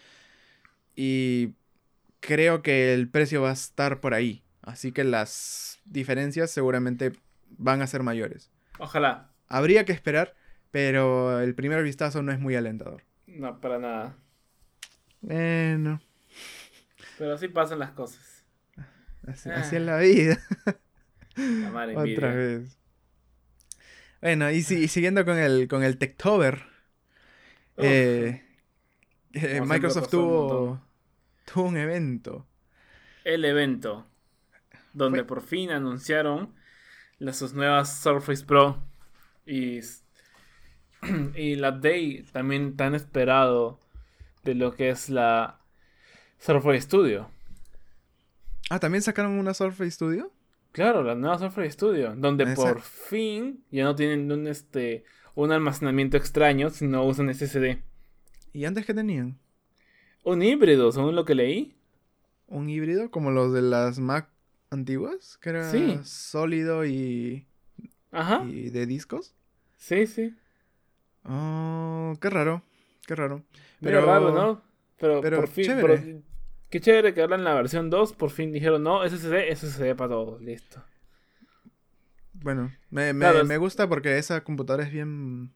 Y creo que el precio va a estar por ahí. Así que las diferencias seguramente van a ser mayores. Ojalá. Habría que esperar, pero el primer vistazo no es muy alentador. No, para nada. Bueno, Pero así pasan las cosas. así, Ah. así es la vida. La Otra vez. Bueno, y, si- y siguiendo con el, con el Techtober, eh, eh, Microsoft pasó un tuvo, tuvo un evento. El evento donde Fue- por fin anunciaron las sus nuevas Surface Pro y, <clears throat> y la Day también tan esperado de lo que es la Surface Studio. Ah, ¿también sacaron una Surface Studio? Claro, la nueva Surface Studio, donde Esa- por fin ya no tienen un, este, un almacenamiento extraño, sino usan SSD. ¿Y antes qué tenían? Un híbrido, según lo que leí. ¿Un híbrido como los de las Mac antiguas? Que era Sí. sólido y, Ajá. y de discos. Sí, sí. Oh, qué raro, qué raro. Pero Pero- raro, ¿no? Pero, pero por fin, chévere. qué chévere que ahora en la versión 2 por fin dijeron, no, SSD, SSD para todos, listo. Bueno, me, me, Claro, me gusta porque esa computadora es bien...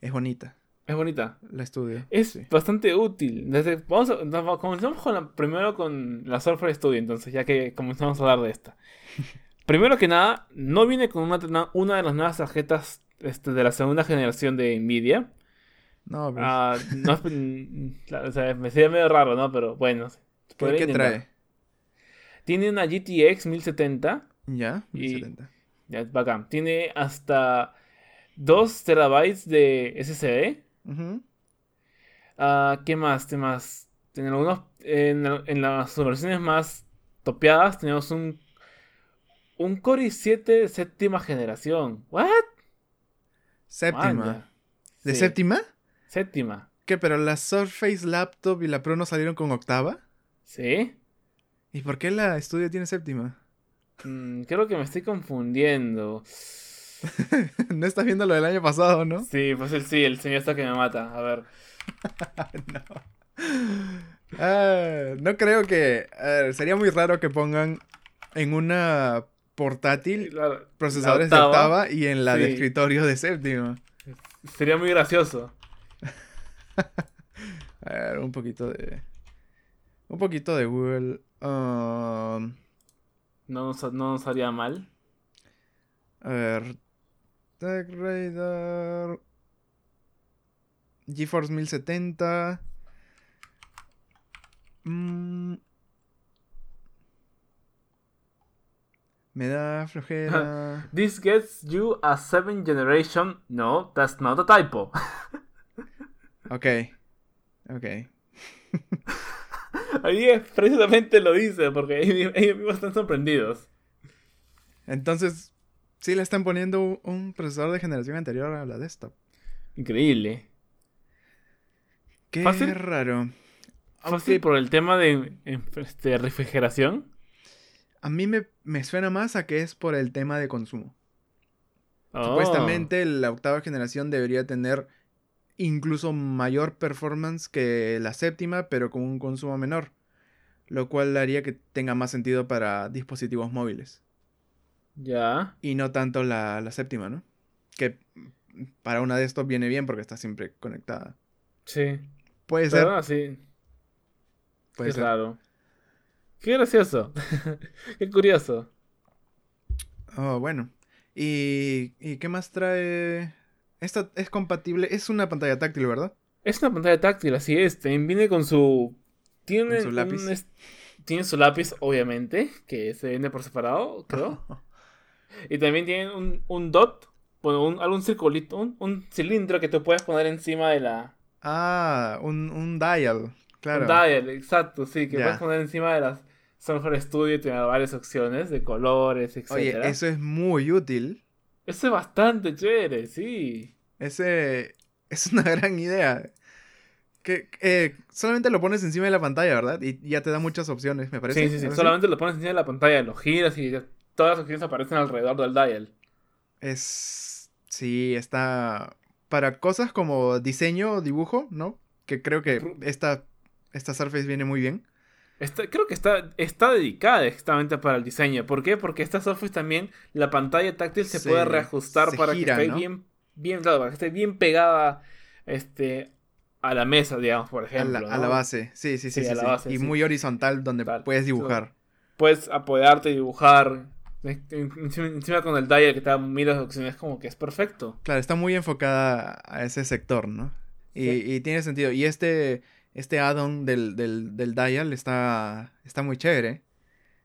es bonita, Es bonita. la estudio. Es Sí. bastante útil. Desde, vamos a, comenzamos con la- primero con la Surface Studio, entonces, ya que comenzamos a hablar de esta. <laughs> primero que nada, no viene con una, una de las nuevas tarjetas este, de la segunda generación de Nvidia. No, pues, Ah, no es- mm, o sea, me sería medio raro, ¿no? Pero bueno. ¿qué, qué trae? Tiene una GTX 1070. Ya, Y- 1070. Ya es bacán. Tiene hasta 2 terabytes de SSD. Ujú. Ah, ¿Qué más? ¿Qué más? En, algunos, en, en las versiones más topeadas tenemos un, un Core i7 de séptima generación. ¿What? Séptima. ¿De Sí, séptima? Séptima. ¿Qué? ¿Pero la Surface Laptop y la Pro no salieron con octava? ¿Sí? ¿Y por qué la Studio tiene séptima? Mm, creo que me estoy confundiendo. <laughs> no estás viendo lo del año pasado, ¿no? Sí, pues el, sí, el señor está que me mata. A ver. <laughs> no. Ah, no creo que... a ver, sería muy raro que pongan en una portátil La- procesadores la de octava y en la de escritorio de séptima. Sería muy gracioso. <laughs> A ver, un poquito de... Un poquito de Google. Um, No nos, no nos haría mal. a ver. Tech Radar. GeForce 1070. Mm. Me da flojera. <laughs> This gets you a 7 generation. No, that's not a typo. <laughs> ok. Ok. <laughs> Ahí es- precisamente lo dice, porque ellos ellos mismos están sorprendidos. Entonces, sí le están poniendo un- procesador de generación anterior a la desktop. Increíble. Qué ¿Fácil? raro. Fácil por el tema de este, refrigeración. A mí me, me suena más a que es por el tema de consumo. Oh. Supuestamente la octava generación debería tener incluso mayor performance que la séptima, pero con un consumo menor. Lo cual haría que tenga más sentido para dispositivos móviles. Ya. Y no tanto la, la séptima, ¿no? Que para una de estos viene bien porque está siempre conectada. Sí. Puede Pero ser. así, Puede qué ser. raro. Qué gracioso. <laughs> qué curioso. Oh, bueno. ¿Y, ¿Y qué más trae? Esta es compatible. Es una pantalla táctil, ¿verdad? Es una pantalla táctil, así es. También viene con su. Tiene Con su lápiz. un es- Tiene su lápiz, obviamente, que se vende por separado, creo. <laughs> y también tiene un, un dot, bueno, un, algún circulito, un, un cilindro que tú puedes poner encima de la. ah, un, un dial. Claro. Un dial, exacto, sí, que Ya. puedes poner encima de las Surface Studio y tiene varias opciones de colores, etc. Oye, eso es muy útil. Eso es bastante chévere, sí. Ese es una <laughs> gran idea. Que eh, solamente lo pones encima de la pantalla, ¿verdad? Y ya te da muchas opciones, me parece. Sí, sí, sí. Solamente lo pones encima de la pantalla, lo giras y ya todas las opciones aparecen alrededor del dial. Es. Sí, está. Para cosas como diseño dibujo, ¿no? Que creo que esta, esta Surface viene muy bien. Está- creo que está, está dedicada exactamente para el diseño. ¿Por qué? Porque esta Surface también, la pantalla táctil se, Se- puede reajustar se para gira, que esté ¿no? bien, bien, claro, para que esté bien pegada este, a la mesa, digamos, por A ejemplo. a la base. Sí, sí, sí. Sí, sí, a la sí. base, y muy horizontal donde Tal. puedes dibujar. Puedes apoyarte y dibujar Encima, encima con el dial que está miles de opciones, como que es perfecto. Claro, está muy enfocada a ese sector, ¿no? Y tiene sentido. Y este, este add-on del, del, del dial está, está muy chévere.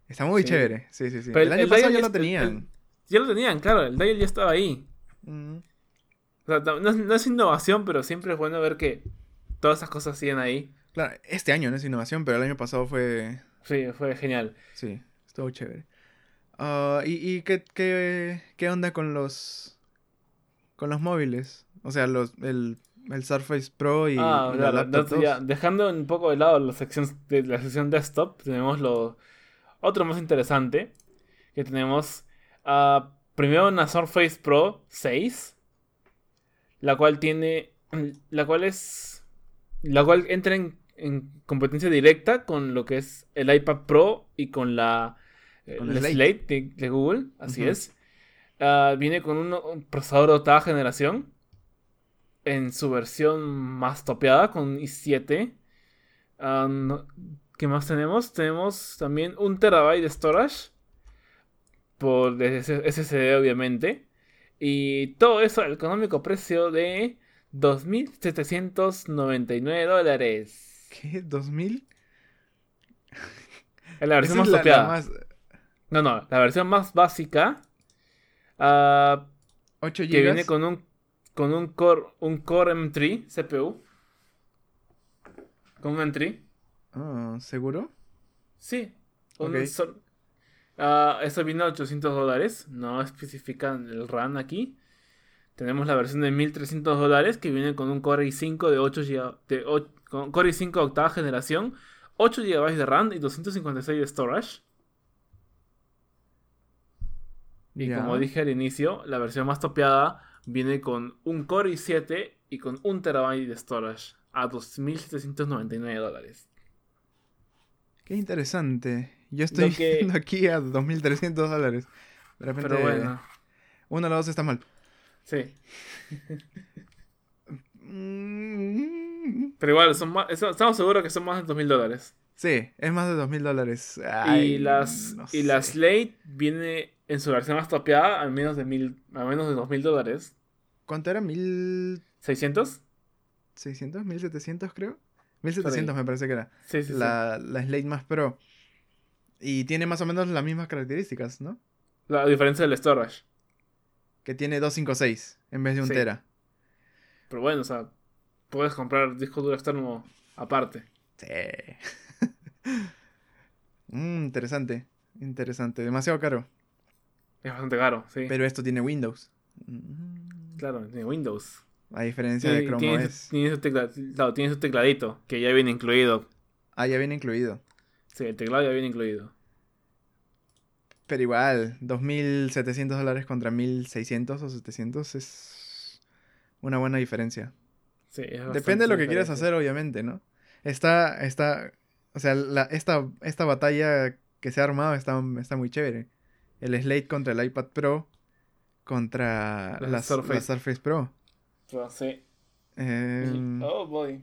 Está muy Sí. chévere. Sí, sí, sí. Pero el el- año el pasado ya ya lo el- tenían. Ya lo tenían, claro, el dial ya estaba ahí. Mm. O sea, no, es- no es innovación, pero siempre es bueno ver que todas esas cosas siguen ahí. Claro, este año no es innovación, pero el año pasado fue... Sí, fue genial. Sí, estuvo chévere. Ah, ¿Y, y qué, qué, qué onda con los... con los móviles? O sea, los, el, el Surface Pro y, ah, y la claro, laptop ya, 2. dejando un poco de lado la sección, de la sección desktop, tenemos lo otro más interesante, que tenemos ah, primero una Surface Pro 6, la cual tiene, la cual es, la cual entra en, en competencia directa con lo que es el iPad Pro y con la, eh, Con el Slate de, de Google, así es. Ah, viene con un, un procesador de octava generación en su versión más topeada con i7. Ah, ¿Qué más tenemos? Tenemos también un terabyte de storage por SSD obviamente. Y todo eso al económico precio de 2.799 dólares. ¿Qué? ¿2000? Es la versión más la- la topeada. más- No, no, la versión más básica. ah, 8 que viene con un con un core un core M3 CPU con un M3 Ah, ¿Seguro? sí. Un sol- ah, eso viene a 800 dólares. No especifican el RAM aquí. Tenemos la versión de 1300 dólares que viene con un Core i5 de 8 GB de och- con Core i5 de octava generación 8 GB de RAM y 256 de storage. Y como dije al inicio la versión más topeada viene con un Core i7 y con un terabyte de storage a 2.799 dólares. Qué interesante. Yo estoy que- <laughs> viendo aquí a 2.300 dólares. De repente, Pero bueno, uno o los dos está mal. sí. <laughs> Mm, Pero igual, son más, estamos seguros que son más de 2.000 dólares. Sí, es más de 2.000 dólares. Y las no y la. Slate viene en su versión más topeada a menos de mil, a menos de 2.000 dólares. ¿Cuánto era? ¿1.600? ¿600? ¿1.700 creo? 1.700 me parece que era. Sí, sí, sí. La, la Slate más Pro. Y tiene más o menos las mismas características, ¿no? La diferencia del storage. Que tiene 256 en vez de un Sí. tera. Pero bueno, o sea, puedes comprar disco duro externo aparte. Sí. <laughs> Mm, interesante. Interesante. Demasiado caro. Es bastante caro, sí. Pero esto tiene Windows. Mm, Claro, tiene Windows. A diferencia de Chrome tiene, OS. tiene, su tecla- claro, tiene su tecladito, que ya viene incluido. Ah, ya viene incluido. Sí, el teclado ya viene incluido. Pero igual, 2.700 dólares contra 1.600 o 700 es una buena diferencia. Sí, es Depende de lo que quieras hacer, obviamente, ¿no? Está, está, o sea, la- esta, esta batalla que se ha armado está, está muy chévere. El Slate contra el iPad Pro contra La Surface. la Surface Pro. Pero sí. Em, Oh, boy.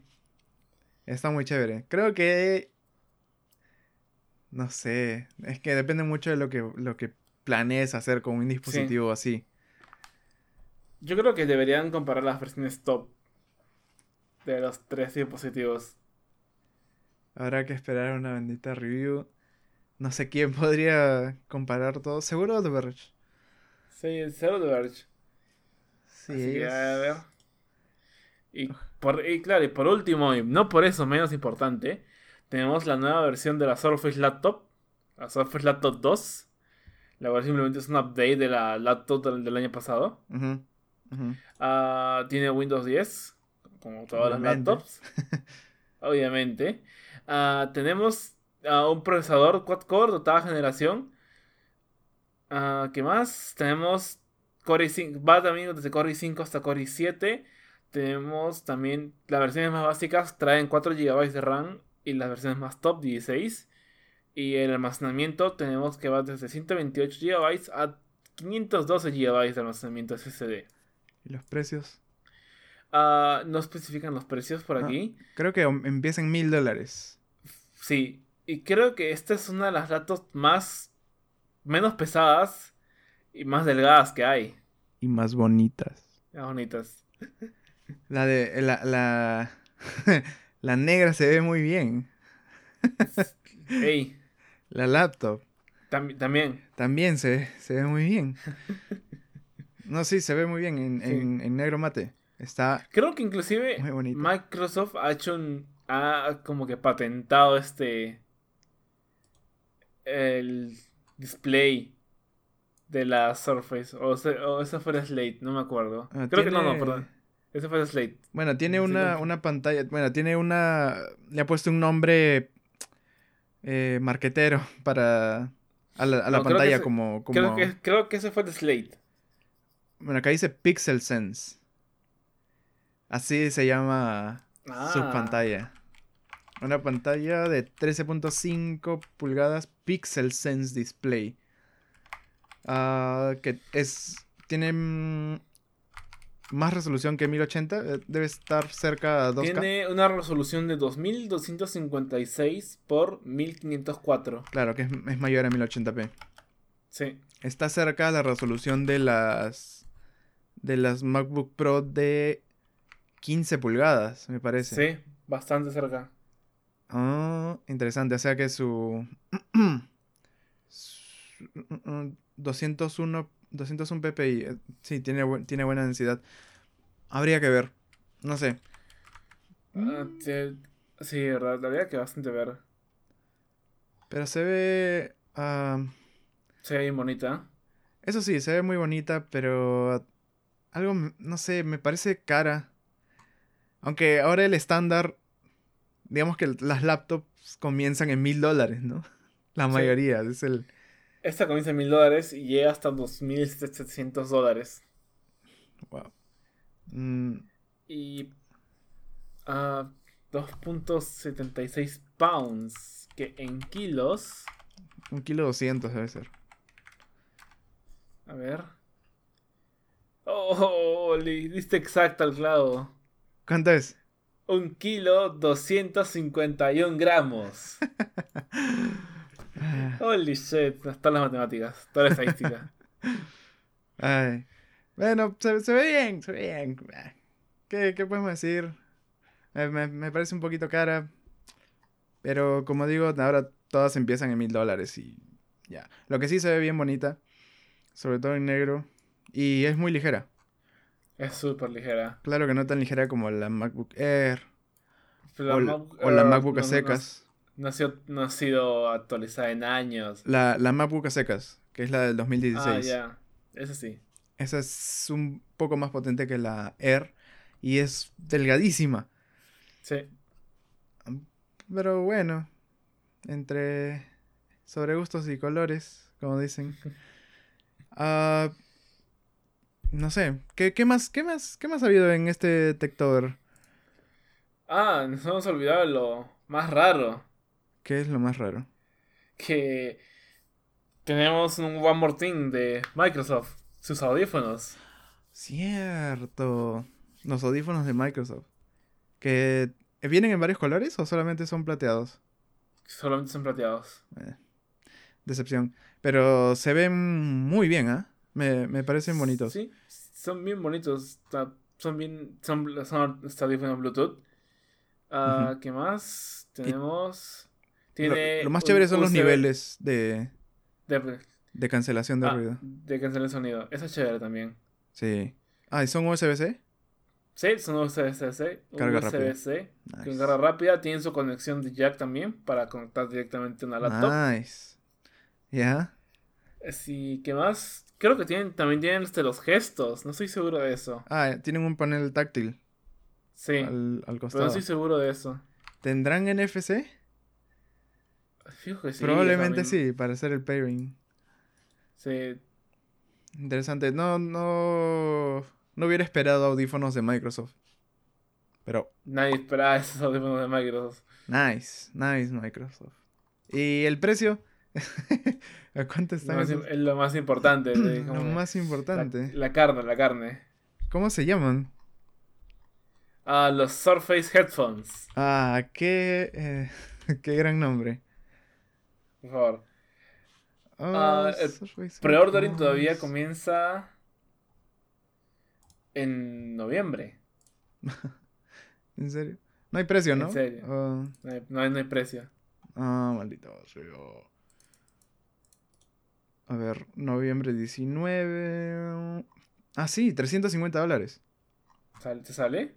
Está muy chévere. Creo que. No sé. Es que depende mucho de lo que, lo que planees hacer con un dispositivo así. Yo creo que deberían comparar las versiones top de los tres dispositivos. Habrá que esperar una bendita review. No sé quién <laughs> podría comparar todo. Seguro The Verge. Sí, el Zero de Verge. Sí, Así que, a ver. Y, por, y claro, y por último, y no por eso menos importante, tenemos la nueva versión de la Surface Laptop, la Surface Laptop 2, la cual simplemente es un update de la laptop del, del año pasado. Ah, tiene Windows 10, como todas las laptops. <laughs> Obviamente. Ah, tenemos ah, un procesador quad-core de octava generación. Ah, ¿Qué más? Tenemos Core i5, va también desde Core i5 hasta Core i7. Tenemos también las versiones más básicas, traen 4 GB de RAM y las versiones más top 16. Y el almacenamiento tenemos que va desde 128 GB a 512 GB de almacenamiento SSD. ¿Y los precios? Ah, no especifican los precios por Ah. aquí. Creo que um, empieza en mil dólares. Sí, y creo que esta es una de las laptops más menos pesadas y más delgadas que hay. Y más bonitas. Más bonitas. <laughs> La de. La, la, <laughs> la negra se ve muy bien. Ey, <laughs> La laptop. tam- también. También se, se ve muy bien. No, sí, se ve muy bien en, Sí. en- en negro mate. Está. Creo que inclusive Muy. Microsoft ha hecho un. Ha como que patentado este. el display de la Surface. O, se- o esa fue la Slate, no me acuerdo. Ah, Creo que no, no, perdón. Esa fue la Slate. Bueno, tiene una, una pantalla. Bueno, tiene una. Le ha puesto un nombre. Eh, marquetero para. A la, a la No, creo que pantalla como. como Creo, que, creo que ese fue el Slate. Bueno, acá dice Pixel Sense. Así se llama Ah. su pantalla. Una pantalla de 13.5 pulgadas Pixel Sense Display. Ah, que es. Tiene mm, más resolución que 1080. eh, Debe estar cerca a 2K. Tiene una resolución de 2256 por 1504. Claro, que es, es mayor a 1080p. Sí. Está cerca a la resolución de las. De las MacBook Pro de 15 pulgadas, me parece. Sí, bastante cerca. Ah, interesante. O sea que su. <clears throat> su- mm, 201, 201 ppi. Sí, tiene, bu- tiene buena densidad. Habría que ver. No sé. Te- sí, verdad, la verdad que bastante ver. Pero se ve. ah, Se ve bien bonita. eso sí, se ve muy bonita, pero. Algo, no sé, me parece cara. Aunque ahora el estándar. Digamos que las laptops comienzan en mil dólares, ¿no? <laughs> La Sí. mayoría. Es el. Esta comienza en mil dólares y llega hasta 2.700 dólares. Wow. Mm, Y. ah, 2.76 pounds. Que en kilos. un kilo doscientos debe ser. A ver. Oh, le diste exacto al clavo. ¿Cuánto es? Un kilo 251 gramos. <laughs> Holy shit. Están las matemáticas. Toda la estadística. <laughs> Ay. Bueno, se, se ve bien, se ve bien. ¿Qué, qué podemos decir? Eh, me, me parece un poquito cara. Pero como digo, ahora todas empiezan en mil dólares y ya. Lo que sí se ve bien bonita. Sobre todo en negro. Y es muy ligera. Es súper ligera. Claro que no tan ligera como la MacBook Air. Pero O, la- Mac- o la eh, MacBook a no- secas. No, ha sido, no ha sido actualizada en años. La, la MacBook a secas, que es la del 2016. Ah, ya. Eso sí. Esa es un poco más potente que la Air y es delgadísima. Sí. Pero bueno, entre sobre gustos y colores, como dicen. <laughs> Ah, no sé, ¿qué, qué más, qué más, qué más ha habido en este Techtober? Ah, nos hemos olvidado lo más raro. ¿Qué es lo más raro? Que tenemos un One More Thing de Microsoft. Sus audífonos. Cierto, los audífonos de Microsoft. ¿Que vienen en varios colores o solamente son plateados? Solamente son plateados. Eh, decepción. Pero se ven muy bien, ¿ah? Me, me parecen bonitos. Sí, son bien bonitos. Son bien. Son, son audífonos Bluetooth. Ah, ¿Qué más? Tenemos. Lo, Tiene lo más chévere son los USB niveles de, De, de cancelación de ah, ruido. de cancelar el sonido. Eso es chévere también. Sí. Ah, ¿y son USB-C? Sí, son USB-C, Carga rápida. USB-C, con Nice. carga rápida, tienen su conexión de jack también para conectar directamente a una laptop. Nice. ¿Ya? Sí, ¿qué más? Creo que tienen, también tienen este, los gestos, no estoy seguro de eso. Ah, tienen un panel táctil Sí, al, al pero no costado. estoy seguro de eso. ¿Tendrán NFC? Fijo que sí. Probablemente sí, para hacer el pairing. Sí, Interesante. No, no, no hubiera esperado audífonos de Microsoft. Pero, nadie esperaba esos audífonos de Microsoft. nice, nice Microsoft. ¿Y el precio? <laughs> ¿A cuánto Lo están más, esos? es lo más importante. <clears throat> Lo más importante. la carne, la carne. ¿Cómo se llaman? Ah, los Surface Headphones, Ah, qué, eh, <laughs> qué gran nombre. por favor. Ah, el preordering todavía comienza en noviembre. <laughs> ¿En serio? No hay precio, ¿no? En serio. Ah. No, hay, no, hay, no, hay, precio. Ah, maldito. A ver, noviembre 19. Ah, sí, 350 dólares. ¿Te sale?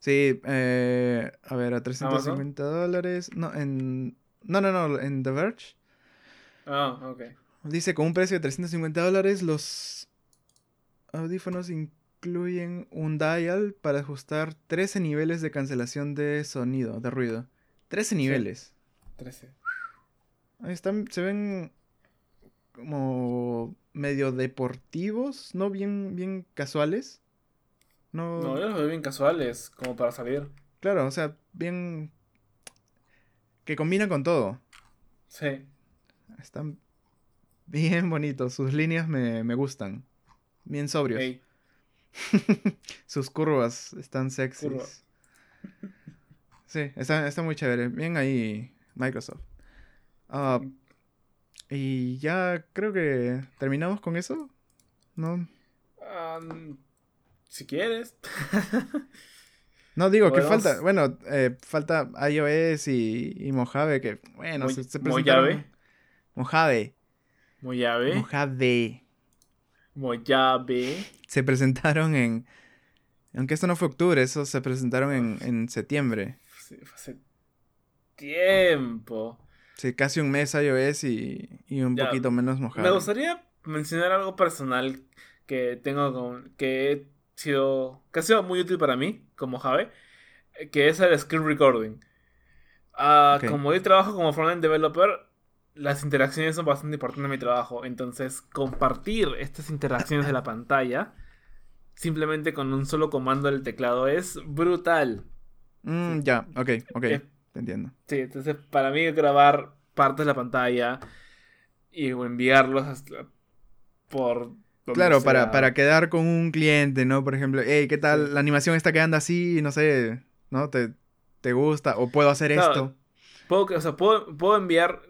Sí, eh, a ver, a 350 dólares. No, en. No, no, no, en The Verge. Ah, ok. Dice con un precio de 350 dólares, los audífonos incluyen un dial para ajustar 13 niveles de cancelación de sonido, de ruido. 13 niveles. 13. Ahí están, se ven como medio deportivos, no bien, bien casuales. No, no yo los veo bien casuales, como para salir. Claro, o sea, bien... que combina con todo. Sí. Están bien bonitos, sus líneas me, me gustan. Bien sobrios. <laughs> sus curvas están sexys. <laughs> Sí, está, está muy chévere. Bien ahí, Microsoft. Ah, y ya creo que terminamos con eso. ¿No? si quieres. <laughs> no, digo que falta. Bueno, eh, falta iOS y, y, Mojave, que bueno, se, se presentaron. Mojave. Mojave. Mojave. Mojave. Se presentaron en. Aunque esto no fue octubre, eso se presentaron en, en septiembre. Sí, hace tiempo. Sí, casi un mes iOS y, y un poquito menos mojado. Me gustaría mencionar algo personal que tengo con. que he sido. que ha sido muy útil para mí, como Jave, que es el screen recording. Uh, Como yo trabajo como frontend developer, las interacciones son bastante importantes en mi trabajo. Entonces, compartir estas interacciones de la pantalla simplemente con un solo comando del teclado es brutal. Mm, ya, ok, ok. Entiendo. Sí, entonces para mí grabar partes de la pantalla y enviarlos por... Claro, para, para quedar con un cliente, ¿no? Por ejemplo, hey, ¿qué tal? La animación está quedando así, no sé, ¿no? ¿Te, te gusta? ¿O puedo hacer esto? Puedo, o sea, puedo, puedo enviar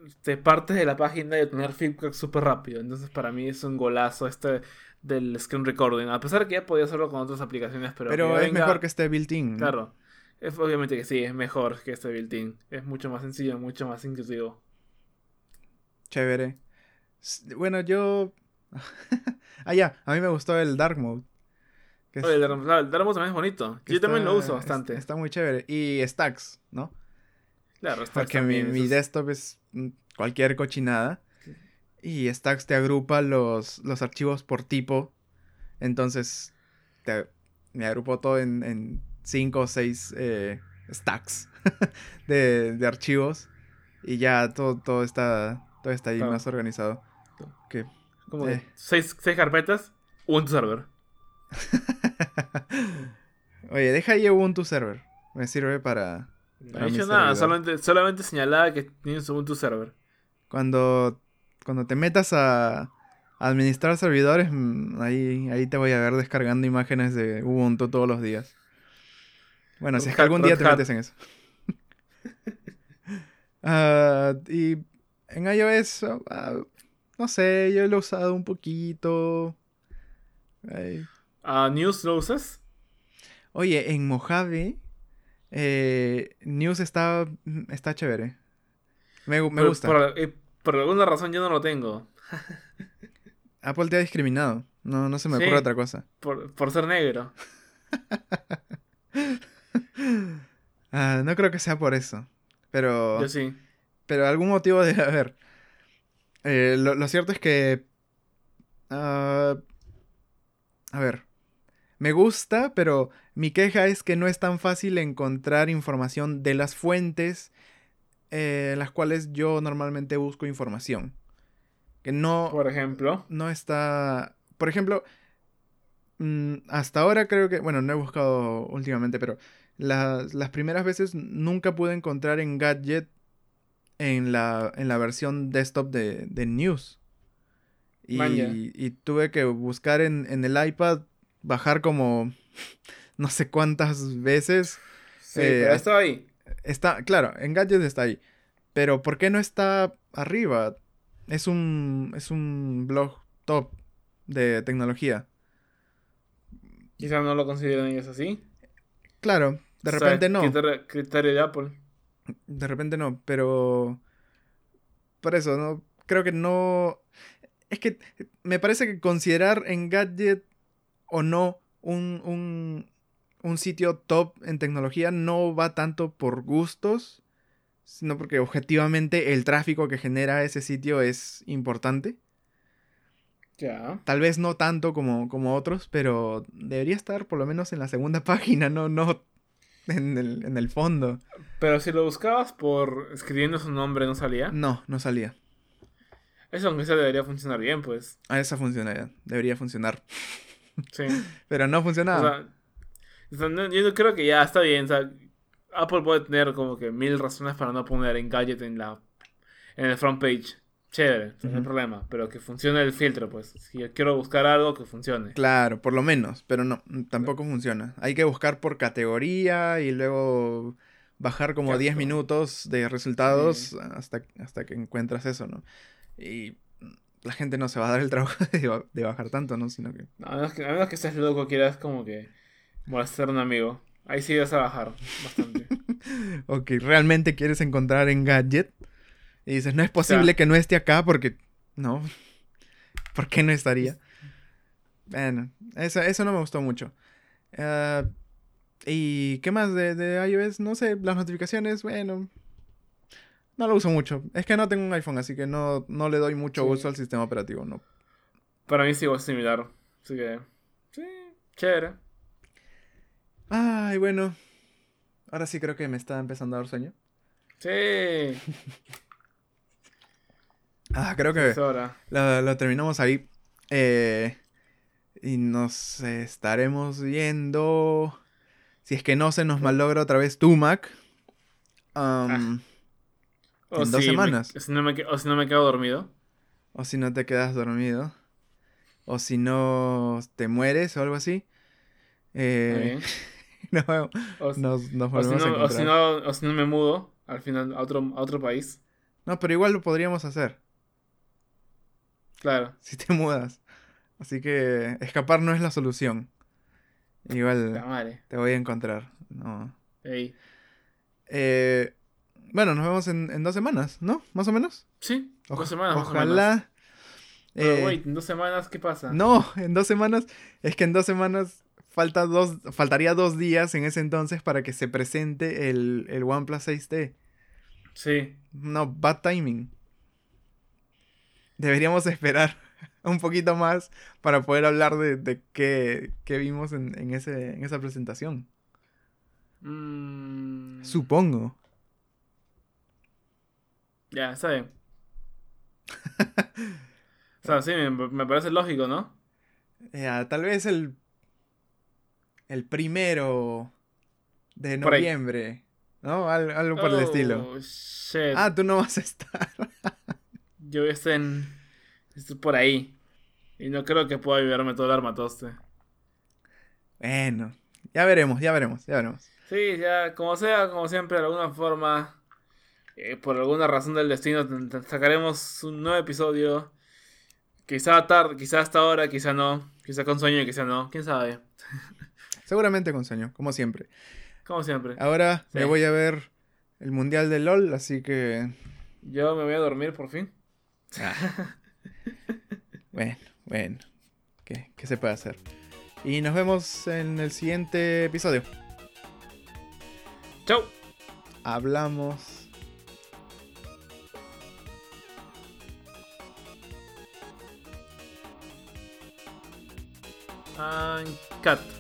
partes de la página y obtener feedback súper rápido. Entonces, para mí es un golazo este del screen recording. A pesar que ya podía hacerlo con otras aplicaciones, pero. Pero es mejor que este built-in. Claro. Es, obviamente que sí, es mejor que este built-in. Es mucho más sencillo, mucho más intuitivo. Chévere. Bueno, yo. <laughs> ah, ya, a mí me gustó el Dark Mode. el, Dark, Mode también es bonito. Yo también lo uso bastante. Está, muy chévere. Y Stacks, ¿no? Claro, Stacks. Porque mi, mi desktop es cualquier cochinada. Y Stacks te agrupa los, los archivos por tipo. Entonces, me agrupó todo en, cinco o seis eh, stacks <laughs> de, de, archivos. Y ya todo, todo está todo está ahí más organizado. ¿Qué? Como eh. seis, seis carpetas, Ubuntu Server. <laughs> Oye, deja ahí Ubuntu Server. Me sirve para. no he dicho nada, solamente, solamente señalaba que tienes Ubuntu Server. Cuando cuando te metas a administrar servidores, mm, ahí, ahí te voy a ver descargando imágenes de Ubuntu todos los días. Bueno, si es que algún día te metes en eso. <laughs> Ah, y en iOS, ah, no sé, yo lo he usado un poquito. Uh, ¿News lo usas? Oye, en Mojave, eh, News está, está chévere. Me, me gusta. Eh, por alguna razón yo no lo tengo. <laughs> Apple te ha discriminado. No, no se me ocurre otra cosa. Por, por ser negro. <laughs> <laughs> ah, no creo que sea por eso. Pero. Yo sí. Pero algún motivo <laughs> debe haber. Eh, lo, cierto es que. Ah, a ver. Me gusta, pero mi queja es que no es tan fácil encontrar información de las fuentes eh, las cuales yo normalmente busco información. Que no. Por ejemplo. No está. Por ejemplo. Mm, hasta ahora creo que. Bueno, no he buscado últimamente, pero. Las primeras veces nunca pude encontrar en Gadget. En la, en la versión desktop de, de News. Y, y, tuve que buscar en, en, el iPad. Bajar como. <laughs> No sé cuántas veces. Sí, pero está ahí. Está, claro, en Gadget está ahí. Pero ¿por qué no está arriba? Es un, es un blog top de tecnología. Quizás no lo consideran ellos así. Claro, de repente no. criterio- de Apple. De repente no, pero... Por eso, ¿no? Creo que no... Es que me parece que considerar en Gadget o no un, un, un sitio top en tecnología no va tanto por gustos, sino porque objetivamente el tráfico que genera ese sitio es importante. Ya. Tal vez no tanto como, como otros, pero debería estar por lo menos en la segunda <laughs> página, no, no en el, en el fondo. Pero si lo buscabas por escribiendo su nombre, ¿no salía? No, no salía. Eso aunque sea debería funcionar bien, pues. A esa funcionalidad. Debería funcionar. Sí. <laughs> Pero no funcionaba. o sea, yo creo que ya está bien. O sea, Apple puede tener como que mil razones para no poner en gadget en la en el front page. Chévere, no hay problema. Pero que funcione el filtro, pues. Si yo quiero buscar algo, que funcione. Claro, por lo menos. Pero no, tampoco funciona. Hay que buscar por categoría y luego bajar como 10 Exacto. minutos de resultados hasta, hasta que encuentras eso, ¿no? Y la gente no se va a dar el trabajo <laughs> de, de bajar tanto, ¿no? Sino que... No, a, menos que, a menos que estés loco, quieras como que molestar a un amigo. Ahí sí vas a bajar bastante. <laughs> O que realmente quieres encontrar en Gadget. Y dices, no es posible que no esté acá porque... No. ¿Por qué no estaría? Bueno, eso, eso no me gustó mucho. Ah, ¿Y qué más de, de iOS? No sé, las notificaciones, bueno... No lo uso mucho. Es que no tengo un iPhone, así que no, no le doy mucho Sí. uso al sistema operativo, no. Para mí sí es similar. Así que. Sí, chévere. Ay, bueno. Ahora sí creo que me está empezando a dar sueño. Sí. <laughs> Ah, creo que... Lo, lo terminamos ahí. Eh, y nos estaremos viendo. Si es que no se nos malogra otra vez tu Mac. Um, O En dos me- semanas. si no me, que- o si no me quedo dormido. O si no te quedas dormido. O si no te mueres o algo así. Eh, bien. <laughs> no, O, si- nos, nos o si volvemos a o, si no, o si no me mudo al final a otro, a otro país. No, pero igual lo podríamos hacer. Claro. Si te <laughs> mudas. Así que escapar no es la solución. Igual te voy a encontrar. No. Ey. Eh, bueno, nos vemos en, en dos semanas, ¿no? Más o menos. Sí, Oj- dos semanas. o. Ojalá. Pero, eh, wait, en dos semanas, ¿qué pasa? no, en dos semanas. Es que en dos semanas falta dos, faltaría dos días en ese entonces para que se presente el, el OnePlus 6T. Sí. No, bad timing. Deberíamos esperar <laughs> un poquito más para poder hablar de, de qué, qué vimos en, en, ese, en esa presentación. Mm, Supongo. Ya, está bien. <laughs> o sea, sí, me, me parece lógico, ¿no? Ya, tal vez el. El primero de noviembre. ¿No? Al- algo por el estilo. Oh, shit. Ah, tú no vas a estar. <laughs> Yo estoy en. Estoy por ahí. Y no creo que pueda vivirme todo el armatoste. Bueno, ya veremos, ya veremos, ya veremos. Sí, ya, como sea, como siempre, de alguna forma, eh, por alguna razón del destino, sacaremos un nuevo episodio. Quizá tarde, quizá hasta ahora, quizá no. Quizá con sueño y quizá no. ¿Quién sabe? <laughs> Seguramente con sueño, como siempre. Como siempre. Ahora Sí. me voy a ver el Mundial de LOL, así que. Yo me voy a dormir por fin. <laughs> Bueno, bueno. ¿Qué, qué se puede hacer? Y nos vemos en el siguiente episodio. Chau. Hablamos. Cut.